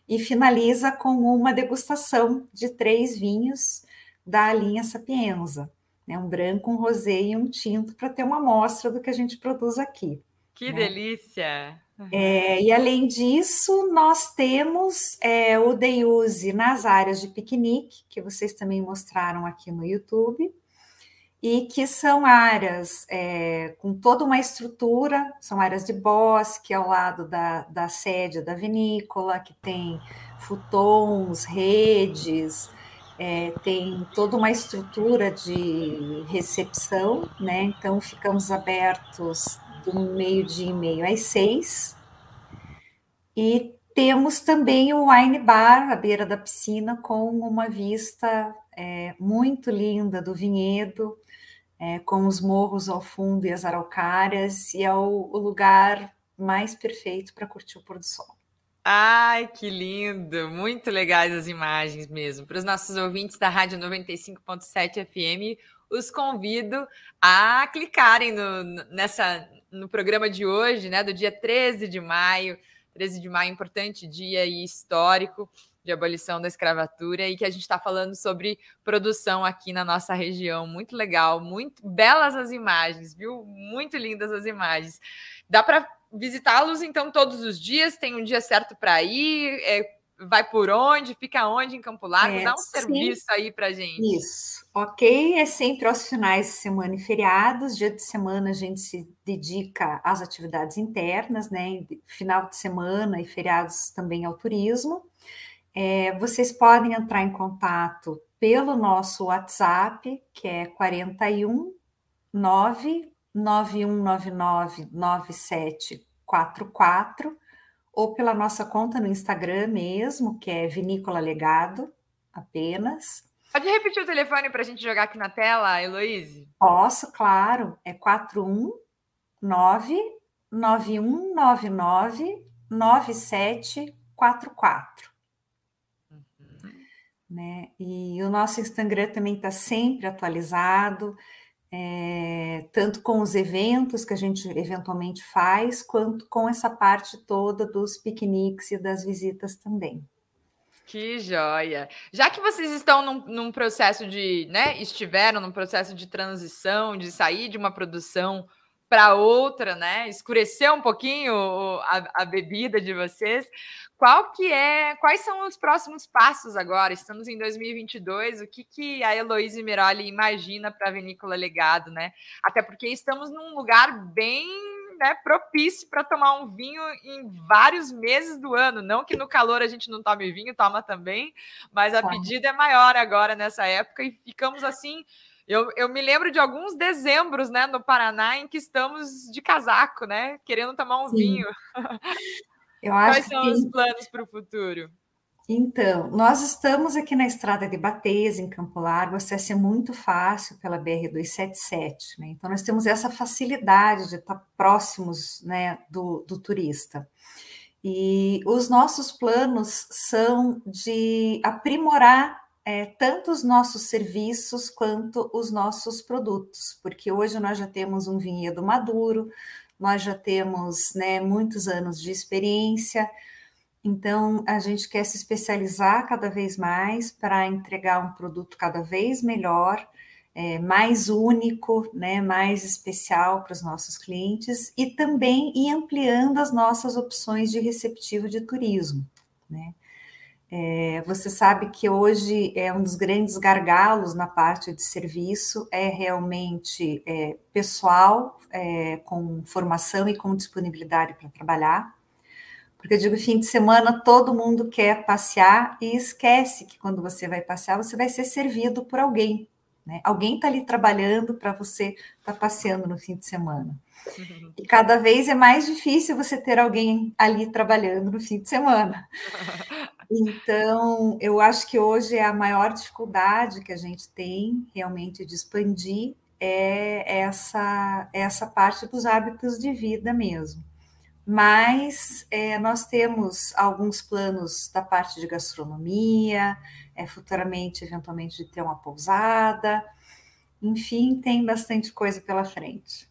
e finaliza com uma degustação de três vinhos da linha Sapienza, né? um branco, um rosé e um tinto, para ter uma amostra do que a gente produz aqui.
Que né? delícia!
É, e além disso, nós temos é, o day use nas áreas de piquenique, que vocês também mostraram aqui no YouTube e que são áreas é, com toda uma estrutura, são áreas de bosque ao lado da, da sede da vinícola, que tem futons, redes, é, tem toda uma estrutura de recepção, né? Então ficamos abertos do meio-dia e meio às seis, E temos também o wine bar à beira da piscina com uma vista é, muito linda do vinhedo, é, com os morros ao fundo e as araucárias, e é o, o lugar mais perfeito para curtir o pôr do sol.
Ai, que lindo! Muito legais as imagens mesmo. Para os nossos ouvintes da Rádio 95.7 FM, os convido a clicarem no, nessa, no programa de hoje, né, do dia 13 de maio. 13 de maio, importante dia e histórico de abolição da escravatura e que a gente está falando sobre produção aqui na nossa região. Muito legal, muito belas as imagens, viu? Muito lindas as imagens. Dá para visitá-los então todos os dias? Tem um dia certo para ir? É, vai por onde? Fica onde em Campo Largo? É, Dá um sim. serviço aí para gente.
Isso, ok. É sempre aos finais de semana e feriados. Dia de semana a gente se dedica às atividades internas, né? Final de semana e feriados também ao turismo. É, vocês podem entrar em contato pelo nosso WhatsApp, que é 41 99199 9744, ou pela nossa conta no Instagram mesmo, que é Vinícola Legado, apenas.
Pode repetir o telefone para a gente jogar aqui na tela, Heloíse?
Posso, claro. É 419 9199 9744 né? E o nosso Instagram também está sempre atualizado, é, tanto com os eventos que a gente eventualmente faz, quanto com essa parte toda dos piqueniques e das visitas também.
Que joia! Já que vocês estão num, num, processo de, né, estiveram num processo de transição, de sair de uma produção para outra, né, escurecer um pouquinho a, a bebida de vocês, qual que é, quais são os próximos passos agora? Estamos em 2022, o que, que a Heloísa Miroli imagina para a Vinícola Legado, né? Até porque estamos num lugar bem né, propício para tomar um vinho em vários meses do ano. Não que no calor a gente não tome vinho, toma também, mas a pedida é maior agora nessa época e ficamos assim. Eu, eu me lembro de alguns dezembros, né, no Paraná, em que estamos de casaco, né, querendo tomar um Sim. vinho. Eu Quais são que... os planos para o futuro?
Então, nós estamos aqui na estrada de Bateias, em Campo Largo, o acesso é muito fácil pela BR-277, né? Então, nós temos essa facilidade de estar próximos né, do, do turista. E os nossos planos são de aprimorar é, tanto os nossos serviços quanto os nossos produtos, porque hoje nós já temos um vinhedo maduro, nós já temos né, muitos anos de experiência, então a gente quer se especializar cada vez mais para entregar um produto cada vez melhor, é, mais único, né, mais especial para os nossos clientes e também ir ampliando as nossas opções de receptivo de turismo. Né? É, você sabe que hoje é um dos grandes gargalos na parte de serviço é realmente é, pessoal é, com formação e com disponibilidade para trabalhar. Porque eu digo, fim de semana todo mundo quer passear e esquece que quando você vai passear, você vai ser servido por alguém. Né? Alguém está ali trabalhando para você estar tá passeando no fim de semana. E cada vez é mais difícil você ter alguém ali trabalhando no fim de semana. Então, eu acho que hoje é a maior dificuldade que a gente tem realmente de expandir é essa, essa parte dos hábitos de vida mesmo. Mas é, nós temos alguns planos da parte de gastronomia, é, futuramente, eventualmente, de ter uma pousada, enfim, tem bastante coisa pela frente.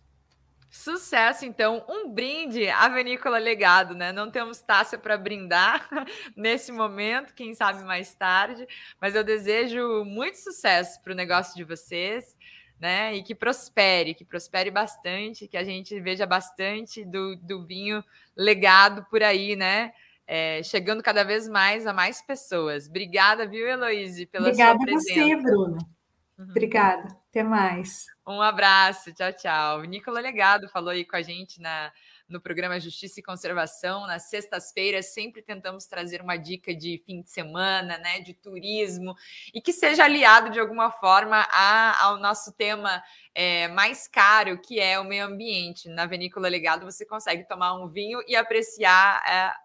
Sucesso, então. Um brinde à Vinícola Legado, né? Não temos taça para brindar nesse momento, quem sabe mais tarde, mas eu desejo muito sucesso para o negócio de vocês, né? E que prospere, que prospere bastante, que a gente veja bastante do, do vinho legado por aí, né? É, chegando cada vez mais a mais pessoas. Obrigada, viu, Heloíse, pela
Obrigada
sua presença.
Obrigada a você, Bruno. Uhum. Obrigada. Até mais.
Um abraço, tchau, tchau. O Nicola Legado falou aí com a gente na, no programa Justiça e Conservação. Nas sextas-feiras, sempre tentamos trazer uma dica de fim de semana, né, de turismo, e que seja aliado de alguma forma a, ao nosso tema é, mais caro, que é o meio ambiente. Na Vinícola Legado, você consegue tomar um vinho e apreciar. É,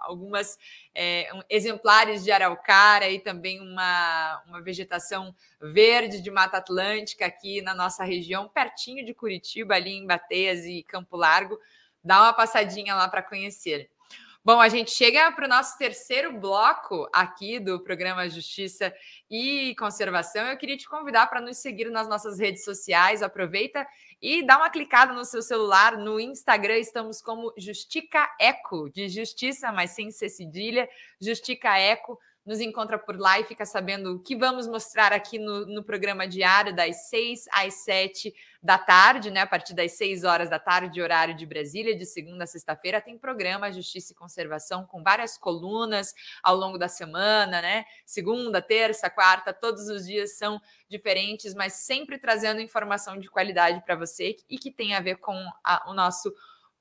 algumas é, um, exemplares de araucária e também uma, uma vegetação verde de Mata Atlântica aqui na nossa região, pertinho de Curitiba, ali em Bateias e Campo Largo. Dá uma passadinha lá para conhecer. Bom, a gente chega para o nosso terceiro bloco aqui do programa Justiça e Conservação. Eu queria te convidar para nos seguir nas nossas redes sociais. Aproveita e dá uma clicada no seu celular. No Instagram estamos como Justica Eco, de justiça, mas sem ser cedilha. Justica Eco nos encontra por lá e fica sabendo o que vamos mostrar aqui no, no programa diário, das 6 às 7 da tarde, né? A partir das 6 horas da tarde, horário de Brasília, de segunda a sexta-feira, tem programa Justiça e Conservação com várias colunas ao longo da semana, né? Segunda, terça, quarta, todos os dias são diferentes, mas sempre trazendo informação de qualidade para você e que tem a ver com a, o nosso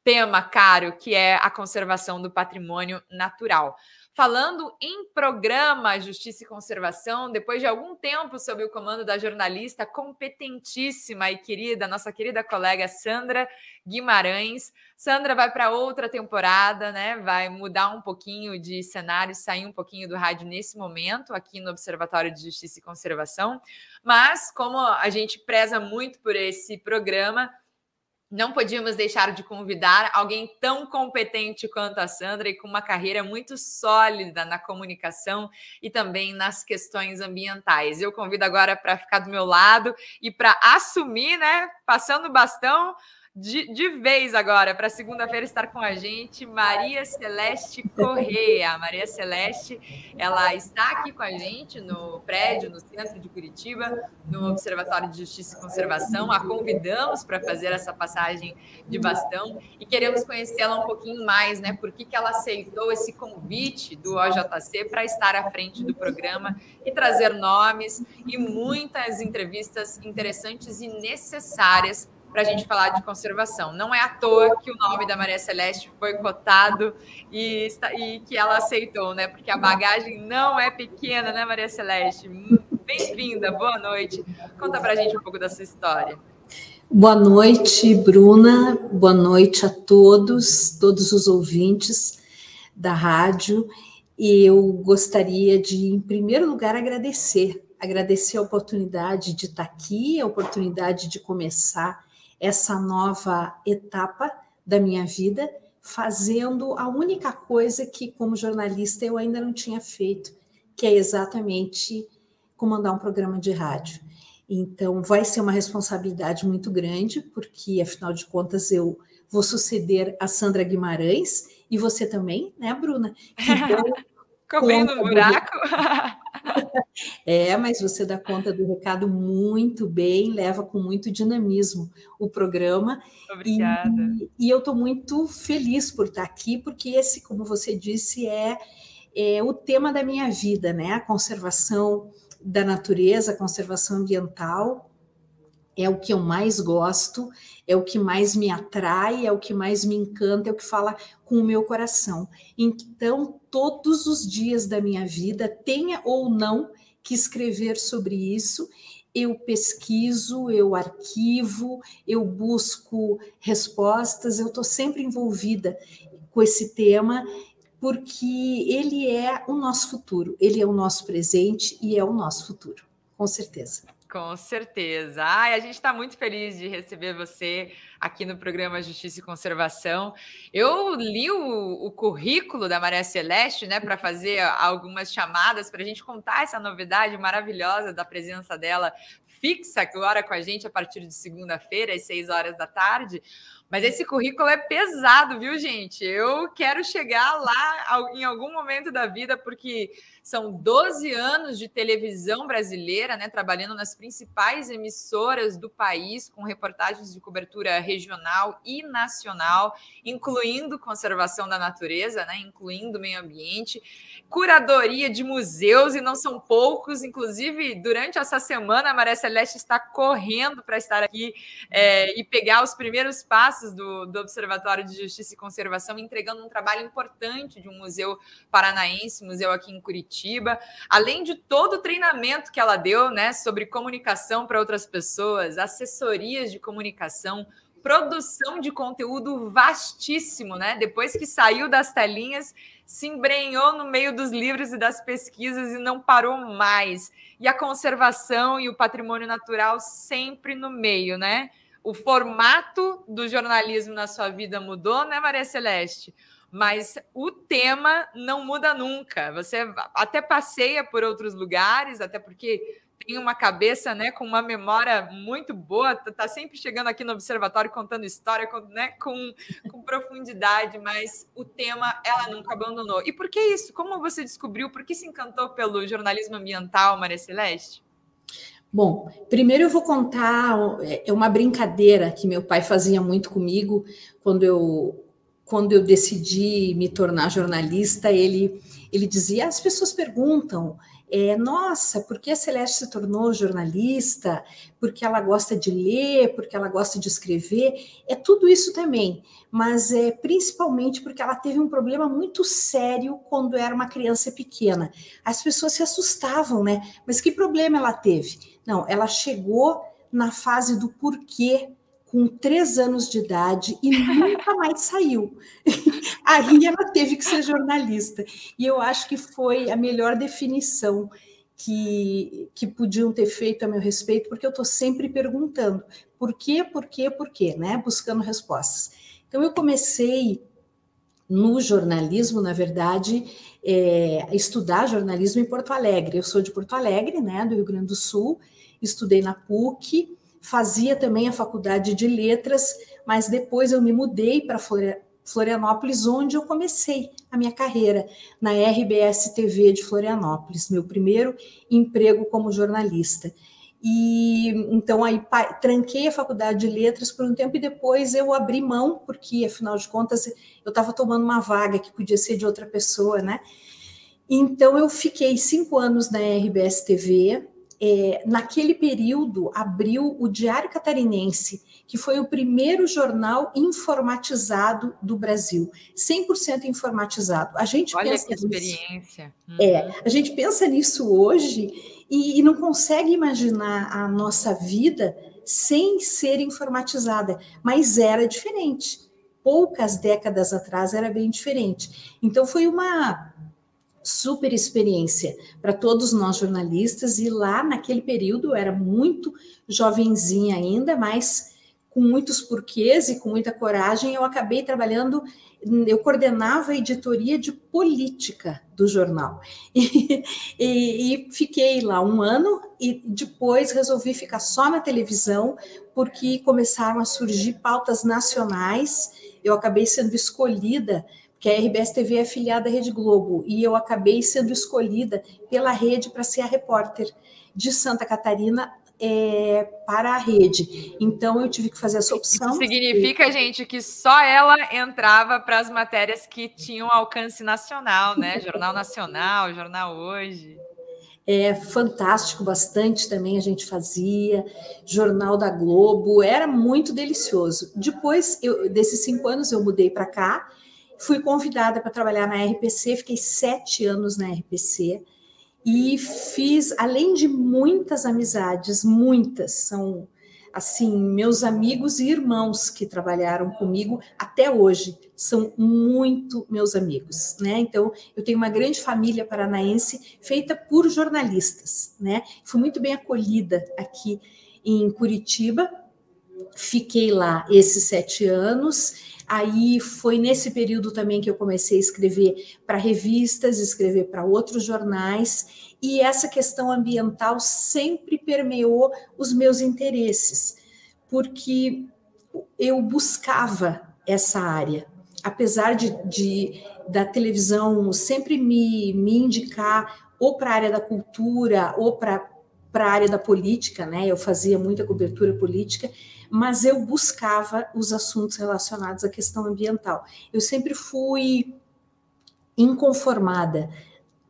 tema caro, que é a conservação do patrimônio natural falando em programa Justiça e Conservação, depois de algum tempo sob o comando da jornalista competentíssima e querida, nossa querida colega Sandra Guimarães. Sandra vai para outra temporada, né? Vai mudar um pouquinho de cenário, sair um pouquinho do rádio nesse momento, aqui no Observatório de Justiça e Conservação. Mas, como a gente preza muito por esse programa, não podíamos deixar de convidar alguém tão competente quanto a Sandra e com uma carreira muito sólida na comunicação e também nas questões ambientais. Eu convido agora para ficar do meu lado e para assumir, né, passando o bastão, de, de vez agora, para segunda-feira estar com a gente, Maria Celeste Correia. Maria Celeste, ela está aqui com a gente no prédio, no centro de Curitiba, no Observatório de Justiça e Conservação. A convidamos para fazer essa passagem de bastão e queremos conhecê-la um pouquinho mais, né? Por que, que ela aceitou esse convite do OJC para estar à frente do programa e trazer nomes e muitas entrevistas interessantes e necessárias para a gente falar de conservação. Não é à toa que o nome da Maria Celeste foi cotado e, e que ela aceitou, né? Porque a bagagem não é pequena, né, Maria Celeste? Bem-vinda, boa noite. Conta para a gente um pouco dessa história.
Boa noite, Bruna. Boa noite a todos, todos os ouvintes da rádio. E eu gostaria de, em primeiro lugar, agradecer agradecer a oportunidade de estar aqui, a oportunidade de começar essa nova etapa da minha vida, fazendo a única coisa que, como jornalista, eu ainda não tinha feito, que é exatamente comandar um programa de rádio. Então, vai ser uma responsabilidade muito grande, porque, afinal de contas, eu vou suceder a Sandra Guimarães e você também, né, Bruna?
Então, Comendo buraco.
É, mas você dá conta do recado muito bem, leva com muito dinamismo o programa.
Obrigada.
E, e eu estou muito feliz por estar aqui, porque esse, como você disse, é, é o tema da minha vida, né? A conservação da natureza, a conservação ambiental é o que eu mais gosto, é o que mais me atrai, é o que mais me encanta, é o que fala com o meu coração. Então, todos os dias da minha vida, tenha ou não que escrever sobre isso, eu pesquiso, eu arquivo, eu busco respostas, eu estou sempre envolvida com esse tema, porque ele é o nosso futuro, ele é o nosso presente e é o nosso futuro, com certeza.
Com certeza. Ai, a gente está muito feliz de receber você aqui no programa Justiça e Conservação. Eu li o, o currículo da Maria Celeste, né, para fazer algumas chamadas para a gente contar essa novidade maravilhosa da presença dela fixa agora com a gente a partir de segunda-feira, às seis horas da tarde. Mas esse currículo é pesado, viu, gente? Eu quero chegar lá em algum momento da vida, porque são 12 anos de televisão brasileira, né, trabalhando nas principais emissoras do país, com reportagens de cobertura regional e nacional, incluindo conservação da natureza, né, incluindo meio ambiente, curadoria de museus, e não são poucos. Inclusive, durante essa semana, a Maria Celeste está correndo para estar aqui é, e pegar os primeiros passos do, do Observatório de Justiça e Conservação, entregando um trabalho importante de um museu paranaense, museu aqui em Curitiba Curitiba, além de todo o treinamento que ela deu, né, sobre comunicação para outras pessoas, assessorias de comunicação, produção de conteúdo vastíssimo, né? Depois que saiu das telinhas, se embrenhou no meio dos livros e das pesquisas e não parou mais. E a conservação e o patrimônio natural sempre no meio, né? O formato do jornalismo na sua vida mudou, né, Maria Celeste? Mas o tema não muda nunca. Você até passeia por outros lugares, até porque tem uma cabeça, né, com uma memória muito boa, tá, tá sempre chegando aqui no observatório contando história, com, né, com, com profundidade, mas o tema ela nunca abandonou. E por que isso? Como você descobriu? Por que se encantou pelo jornalismo ambiental, Maria Celeste?
Bom, primeiro eu vou contar é uma brincadeira que meu pai fazia muito comigo quando eu quando eu decidi me tornar jornalista, ele ele dizia: as pessoas perguntam é, nossa, por que a Celeste se tornou jornalista? Porque ela gosta de ler, porque ela gosta de escrever. É tudo isso também, mas é principalmente porque ela teve um problema muito sério quando era uma criança pequena. As pessoas se assustavam, né? Mas que problema ela teve? Não, ela chegou na fase do porquê com três anos de idade e nunca mais saiu. Aí ela teve que ser jornalista. E eu acho que foi a melhor definição que, que podiam ter feito a meu respeito, porque eu estou sempre perguntando por quê, por quê, por quê, né? Buscando respostas. Então eu comecei no jornalismo, na verdade, é, estudar jornalismo em Porto Alegre. Eu sou de Porto Alegre, né, do Rio Grande do Sul, estudei na PUC, fazia também a faculdade de letras, mas depois eu me mudei para Florianópolis, onde eu comecei a minha carreira na RBS TV de Florianópolis, meu primeiro emprego como jornalista. E então aí tranquei a faculdade de letras por um tempo e depois eu abri mão, porque afinal de contas eu estava tomando uma vaga que podia ser de outra pessoa, né? Então eu fiquei cinco anos na RBS TV, é, naquele período, abriu o Diário Catarinense, que foi o primeiro jornal informatizado do Brasil, 100% informatizado. A gente
Olha
pensa
que experiência.
Nisso, é, a gente pensa nisso hoje e, e não consegue imaginar a nossa vida sem ser informatizada, mas era diferente. Poucas décadas atrás era bem diferente. Então foi uma super experiência para todos nós jornalistas e lá naquele período eu era muito jovenzinha ainda, mas com muitos porquês e com muita coragem eu acabei trabalhando eu coordenava a editoria de política do jornal. E, e, e, fiquei lá um ano e depois resolvi ficar só na televisão porque começaram a surgir pautas nacionais eu acabei sendo escolhida que a RBS TV é afiliada à Rede Globo, e eu acabei sendo escolhida pela rede para ser a repórter de Santa Catarina é, para a rede. Então eu tive que fazer essa opção.
Isso significa, gente, que só ela entrava para as matérias que tinham alcance nacional, né? Jornal Nacional, Jornal Hoje.
É fantástico, bastante também a gente fazia, Jornal da Globo, era muito delicioso. Depois eu, desses cinco anos eu mudei para cá Fui convidada para trabalhar na RPC, fiquei sete anos na RPC e fiz, além de muitas amizades, muitas, são assim, meus amigos e irmãos que trabalharam comigo até hoje são muito meus amigos, né? Então, eu tenho uma grande família paranaense feita por jornalistas, né? Fui muito bem acolhida aqui em Curitiba, fiquei lá esses sete anos Aí foi nesse período também que eu comecei a escrever para revistas, escrever para outros jornais, e essa questão ambiental sempre permeou os meus interesses, porque eu buscava essa área. Apesar de, de da televisão sempre me, me indicar ou para a área da cultura ou para a área da política, né? Eu fazia muita cobertura política, mas eu buscava os assuntos relacionados à questão ambiental. Eu sempre fui inconformada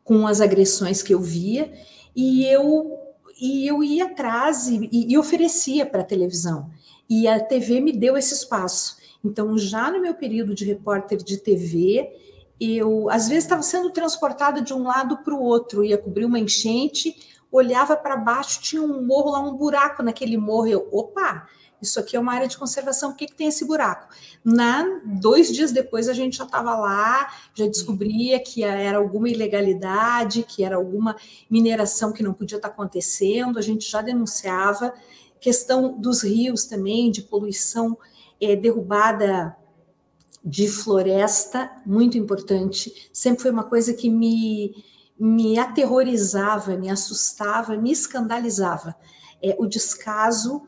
com as agressões que eu via e eu e eu ia atrás e, e oferecia para a televisão. E a TV me deu esse espaço. Então, já no meu período de repórter de TV, eu às vezes estava sendo transportada de um lado para o outro, ia cobrir uma enchente olhava para baixo, tinha um morro lá, um buraco naquele morro. Eu, opa, isso aqui é uma área de conservação, o que, que tem esse buraco? Na, dois dias depois a gente já estava lá, já descobria que era alguma ilegalidade, que era alguma mineração que não podia estar tá acontecendo, a gente já denunciava. Questão dos rios também, de poluição, é, derrubada de floresta, muito importante, sempre foi uma coisa que me, me aterrorizava, me assustava, me escandalizava. É, o descaso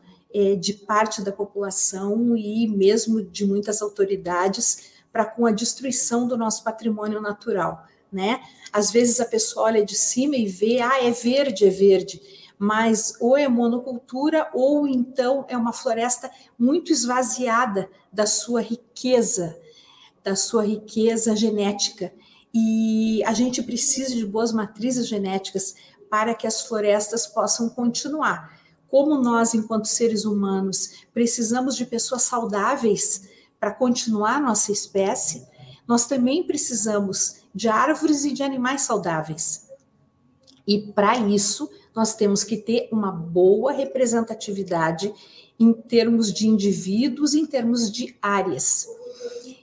de parte da população e mesmo de muitas autoridades para com a destruição do nosso patrimônio natural, né? Às vezes a pessoa olha de cima e vê, ah, é verde, é verde, mas ou é monocultura ou então é uma floresta muito esvaziada da sua riqueza, da sua riqueza genética. E a gente precisa de boas matrizes genéticas para que as florestas possam continuar como nós, enquanto seres humanos, precisamos de pessoas saudáveis para continuar nossa espécie, nós também precisamos de árvores e de animais saudáveis. E para isso, nós temos que ter uma boa representatividade em termos de indivíduos, em termos de áreas.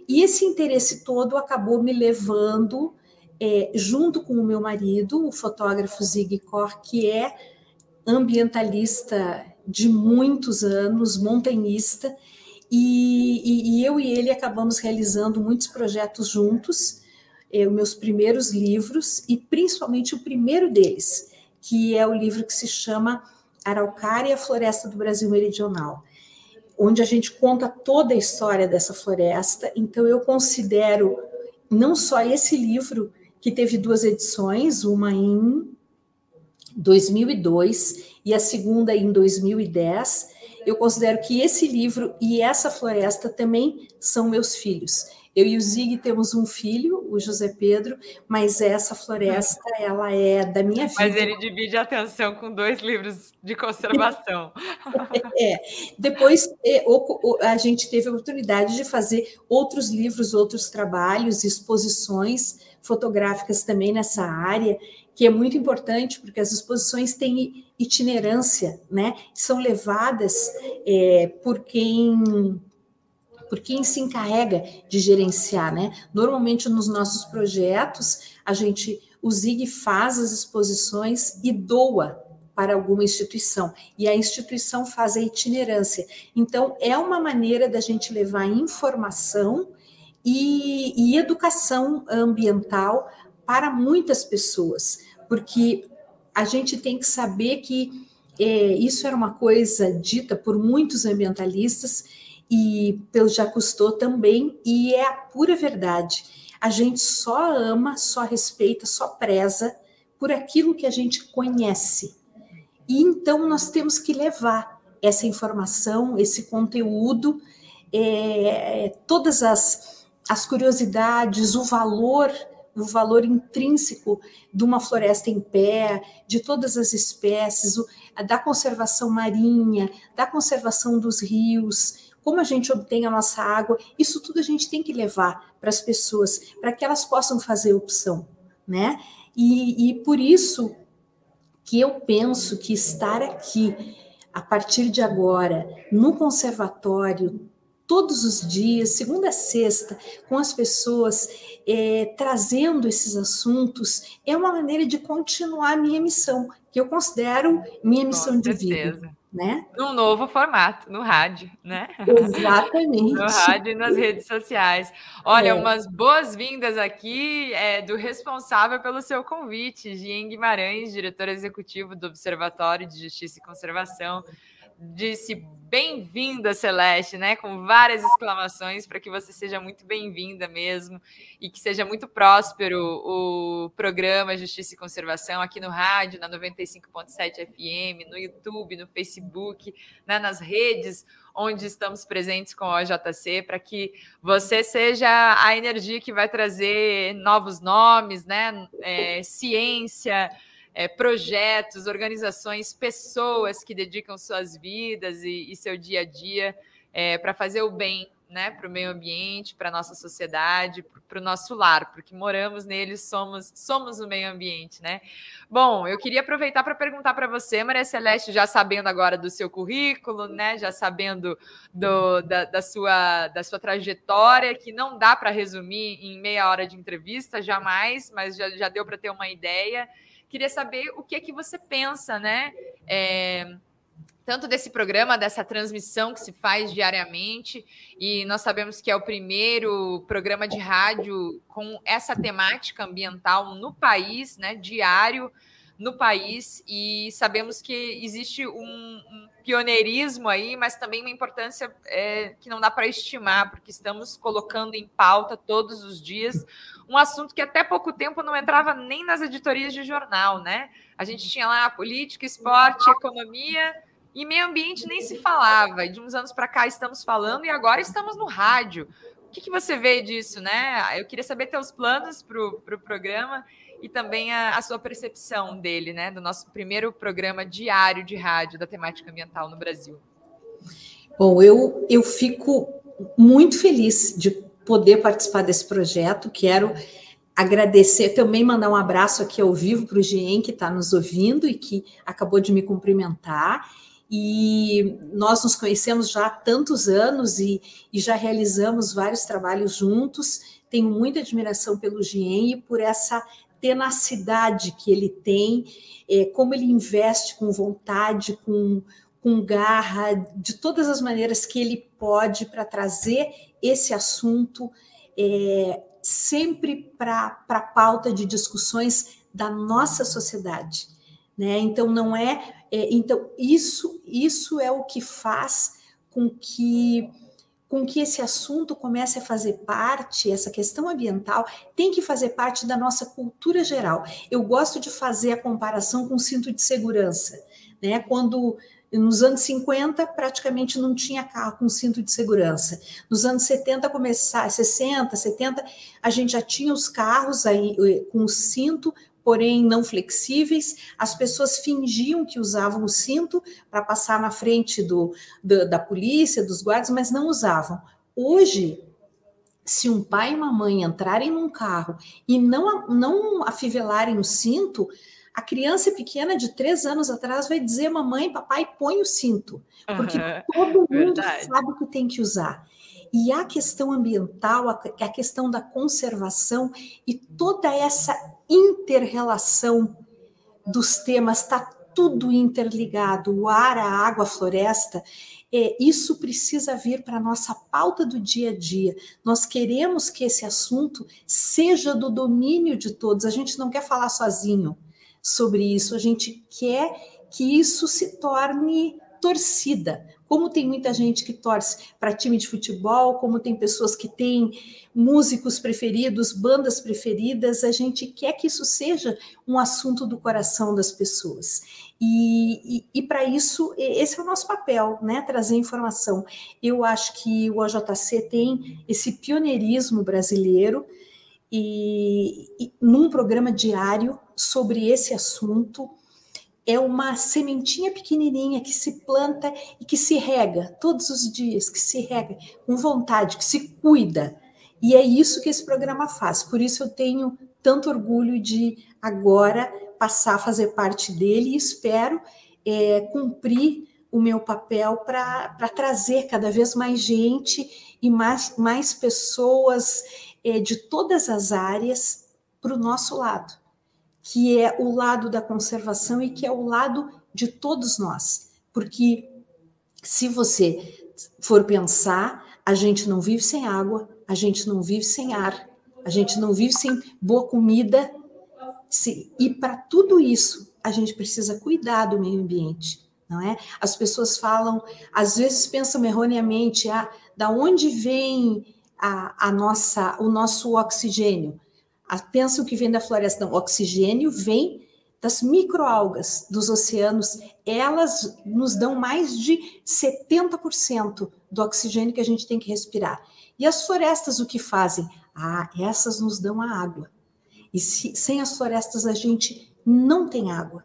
E esse interesse todo acabou me levando, é, junto com o meu marido, o fotógrafo Zig Kor, que é ambientalista de muitos anos, montanhista, e, e, e, eu e ele acabamos realizando muitos projetos juntos, eh, meus primeiros livros, e principalmente o primeiro deles, que é o livro que se chama Araucária, Floresta do Brasil Meridional, onde a gente conta toda a história dessa floresta. Então, eu considero não só esse livro, que teve duas edições, uma em 2002 e a segunda em 2010. Eu considero que esse livro e essa floresta também são meus filhos. Eu e o Zig temos um filho, o José Pedro, mas essa floresta, ela é da minha vida.
Mas ele divide a atenção com dois livros de conservação.
é. Depois, é, a gente teve a oportunidade de fazer outros livros, outros trabalhos, exposições fotográficas também nessa área que é muito importante, porque as exposições têm itinerância, né? São levadas é, por quem por quem se encarrega de gerenciar, né? Normalmente nos nossos projetos, a gente, o ZIG faz as exposições e doa para alguma instituição, e a instituição faz a itinerância. Então, é uma maneira da gente levar informação e, e educação ambiental para muitas pessoas, porque a gente tem que saber que é, isso era uma coisa dita por muitos ambientalistas e pelo Jacques Cousteau também, e é a pura verdade. A gente só ama, só respeita, só preza por aquilo que a gente conhece. E então nós temos que levar essa informação, esse conteúdo, é, todas as, as curiosidades, o valor o valor intrínseco de uma floresta em pé, de todas as espécies, da conservação marinha, da conservação dos rios, como a gente obtém a nossa água, isso tudo a gente tem que levar para as pessoas, para que elas possam fazer opção, né? E, e por isso que eu penso que estar aqui a partir de agora no conservatório todos os dias, segunda a sexta, com as pessoas, é, trazendo esses assuntos, é uma maneira de continuar a minha missão, que eu considero minha missão com de certeza. vida. Né?
Num novo formato, no rádio, né?
Exatamente.
no rádio e nas redes sociais. Olha, é. umas boas-vindas aqui é, do responsável pelo seu convite, Jean Guimarães, diretor executivo do Observatório de Justiça e Conservação disse bem-vinda, Celeste, né? Com várias exclamações para que você seja muito bem-vinda mesmo e que seja muito próspero o programa Justiça e Conservação aqui no rádio, na 95.7 FM, no YouTube, no Facebook, né? nas redes onde estamos presentes com a OJC, para que você seja a energia que vai trazer novos nomes, né? É, ciência é, projetos, organizações, pessoas que dedicam suas vidas e, e seu dia a dia é, para fazer o bem né, para o meio ambiente, para a nossa sociedade, para o nosso lar, porque moramos nele, somos, somos o meio ambiente, né? Bom, eu queria aproveitar para perguntar para você, Maria Celeste, já sabendo agora do seu currículo, né, já sabendo do, da, da, sua, da sua trajetória, que não dá para resumir em meia hora de entrevista, jamais, mas já, já deu para ter uma ideia. Queria saber o que é que você pensa, né? É, tanto desse programa, dessa transmissão que se faz diariamente, e nós sabemos que é o primeiro programa de rádio com essa temática ambiental no país, né, diário no país, e sabemos que existe um, um pioneirismo aí, mas também uma importância é, que não dá para estimar, porque estamos colocando em pauta todos os dias um assunto que até pouco tempo não entrava nem nas editorias de jornal, né? A gente tinha lá política, esporte, economia, e meio ambiente nem se falava. E de uns anos para cá estamos falando e agora estamos no rádio. O que, que, você vê disso, né? Eu queria saber teus planos para o pro programa e também a, a, sua percepção dele, né? Do nosso primeiro programa diário de rádio da temática ambiental no Brasil.
Bom, eu, eu fico muito feliz de poder participar desse projeto. Quero agradecer, também mandar um abraço aqui ao vivo para o Gien, que está nos ouvindo e que acabou de me cumprimentar e nós nos conhecemos já há tantos anos e, e já realizamos vários trabalhos juntos. Tenho muita admiração pelo Gien e por essa tenacidade que ele tem, é, como ele investe com vontade, com, com garra, de todas as maneiras que ele pode para trazer esse assunto é, sempre para a pauta de discussões da nossa sociedade. Né? Então não é é, então, isso, isso é o que faz com que com que esse assunto comece a fazer parte, essa questão ambiental tem que fazer parte da nossa cultura geral. Eu gosto de fazer a comparação com o cinto de segurança, né? Quando nos anos 50 praticamente não tinha carro com cinto de segurança. Nos anos 70 começar, 60, 70, a gente já tinha os carros aí eh, com o cinto porém não flexíveis. As pessoas fingiam que usavam o cinto para passar na frente do, do, da polícia, dos guardas, mas não usavam. Hoje, se um pai e uma mãe entrarem num carro e não, não afivelarem o cinto, a criança pequena de três anos atrás vai dizer: Mamãe, papai, põe o cinto, porque uhum, todo mundo verdade. sabe que tem que usar. E a questão ambiental, a questão da conservação e toda essa interrelação dos temas, está tudo interligado, o ar, a água, a floresta, é, isso precisa vir para a nossa pauta do dia a dia. Nós queremos que esse assunto seja do domínio de todos, a gente não quer falar sozinho sobre isso, a gente quer que isso se torne torcida, como tem muita gente que torce para time de futebol, como tem pessoas que têm músicos preferidos, bandas preferidas, a gente quer que isso seja um assunto do coração das pessoas. E, e, e para isso, esse é o nosso papel, né? Trazer informação. Eu acho que o OJC tem esse pioneirismo brasileiro e, e num programa diário sobre esse assunto é uma sementinha pequenininha que se planta e que se rega todos os dias, que se rega com vontade, que se cuida. E é isso que esse programa faz. Por isso eu tenho tanto orgulho de agora passar a fazer parte dele e espero é, cumprir o meu papel para trazer cada vez mais gente e mais, mais pessoas é, de todas as áreas para o nosso lado que é o lado da conservação e que é o lado de todos nós. Porque se você for pensar, a gente não vive sem água, a gente não vive sem ar, a gente não vive sem boa comida. E para tudo isso, a gente precisa cuidar do meio ambiente, não é? As pessoas falam, às vezes pensam erroneamente, ah, da onde vem a, a nossa, o nosso oxigênio? Pensam que vem da floresta. Não, o oxigênio vem das microalgas dos oceanos. Elas nos dão mais de 70% do oxigênio que a gente tem que respirar. E as florestas o que fazem? Ah, essas nos dão a água. E se, sem as florestas a gente não tem água.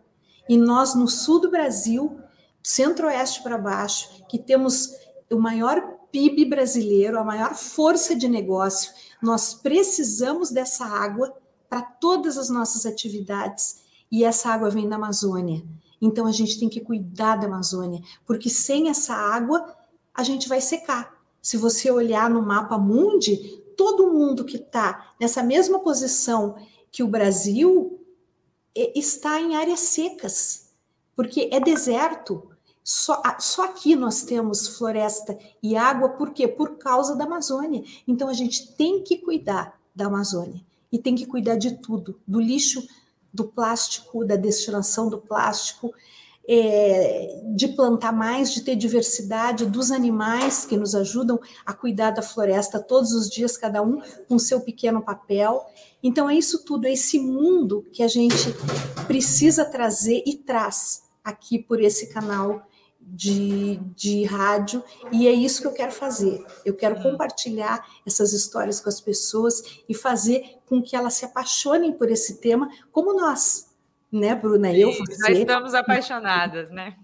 E nós no sul do Brasil, centro-oeste para baixo, que temos o maior PIB brasileiro, a maior força de negócio. Nós precisamos dessa água para todas as nossas atividades e essa água vem da Amazônia. Então a gente tem que cuidar da Amazônia, porque sem essa água a gente vai secar. Se você olhar no mapa mundi, todo mundo que está nessa mesma posição que o Brasil está em áreas secas, porque é deserto. Só, só aqui nós temos floresta e água, por quê? Por causa da Amazônia. Então a gente tem que cuidar da Amazônia e tem que cuidar de tudo, do lixo, do plástico, da destinação do plástico, é, de plantar mais, de ter diversidade dos animais que nos ajudam a cuidar da floresta todos os dias, cada um com seu pequeno papel. Então é isso tudo, é esse mundo que a gente precisa trazer e traz aqui por esse canal de, de rádio, e é isso que eu quero fazer. Eu quero hum. compartilhar essas histórias com as pessoas e fazer com que elas se apaixonem por esse tema, como nós, né, Bruna? Eu,
você. Nós estamos apaixonadas, né?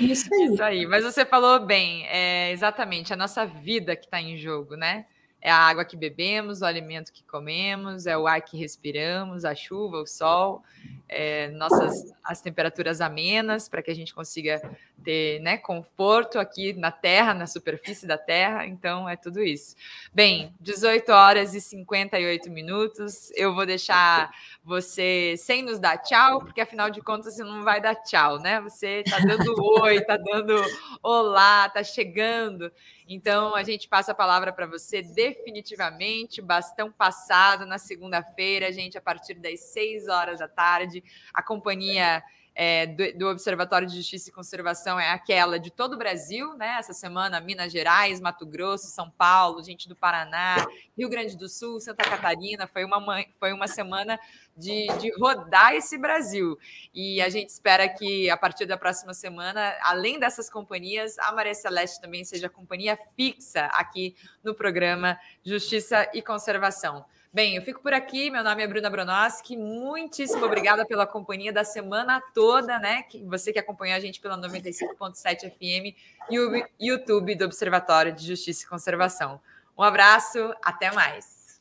Isso aí.
Isso aí. Mas você falou bem, é exatamente a nossa vida que está em jogo, né? É a água que bebemos, o alimento que comemos, é o ar que respiramos, a chuva, o sol, é, nossas as temperaturas amenas para que a gente consiga ter né, conforto aqui na Terra, na superfície da Terra. Então, é tudo isso. Bem, 18 horas e 58 minutos. Eu vou deixar você sem nos dar tchau, porque afinal de contas você não vai dar tchau, né? Você está dando oi, está dando olá, está chegando. Então, a gente passa a palavra para você definitivamente, bastão passado na segunda-feira, gente, a partir das 6 horas da tarde. A companhia é, do, do, Observatório de Justiça e Conservação é aquela de todo o Brasil, né? Essa semana, Minas Gerais, Mato Grosso, São Paulo, gente do Paraná, Rio Grande do Sul, Santa Catarina. Foi uma, foi uma semana de, de rodar esse Brasil. E a gente espera que a partir da próxima semana, além dessas companhias, a Maria Celeste também seja companhia fixa aqui no programa Justiça e Conservação. Bem, eu fico por aqui. Meu nome é Bruna Bronoski. Muitíssimo obrigada pela companhia da semana toda, né? Você que acompanhou a gente pela 95.7 FM e o YouTube do Observatório de Justiça e Conservação. Um abraço, até mais.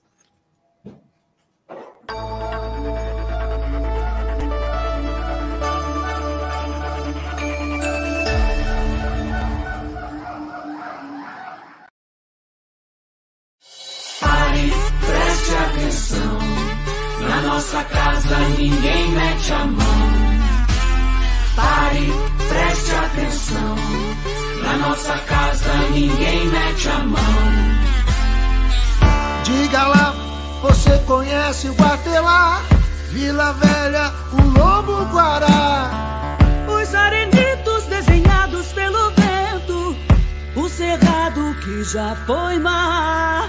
Nossa casa ninguém mete a mão. Pare, preste atenção. Na nossa casa ninguém mete a mão.
Diga lá, você conhece o Guatelá? Vila Velha, o Lobo Guará.
Os arenitos desenhados pelo vento. O cerrado que já foi mar.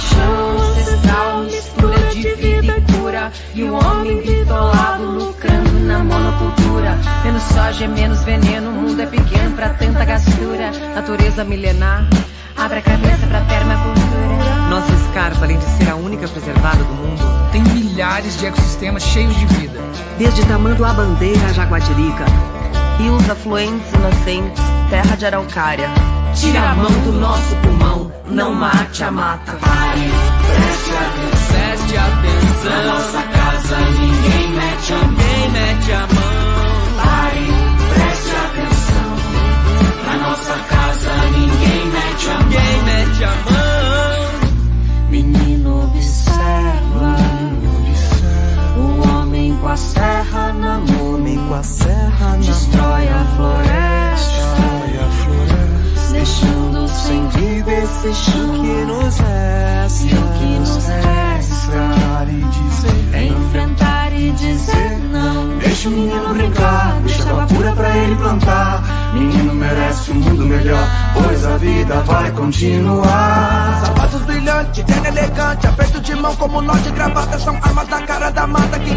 Chão ancestral mistura de vida e cura. E o homem bitolado lucrando na monocultura. Menos soja, menos veneno. O mundo é pequeno pra tanta gastura. Natureza milenar. Abre a cabeça pra permacultura.
Nossa escarpa, além de ser a única preservada do mundo,
tem milhares de ecossistemas cheios de vida.
Desde Tamanduá Bandeira a Jaguatirica, rios afluentes e nascentes, terra de araucária.
Tira a mão do nosso pulmão, não mate a mata.
Pare, preste atenção.
Preste atenção.
Na nossa casa ninguém mete a mão.
Ninguém mete a mão.
Pare, preste atenção. Na nossa casa ninguém mete a mão.
Ninguém mete a mão.
Menino observa, o homem com a serra na mão,
Homem com a serra na
destrói a floresta,
Destrói a floresta.
Deixando sem
Vida esse chão que nos resta.
E o que nos resta
Enfrentar e dizer
é enfrentar e dizer não.
Deixa o menino brincar, deixa água pura pra ele plantar. Menino merece um mundo melhor, pois a vida vai continuar.
De terno elegante, aperto de mão como nó de gravata São armas da cara da mata Quem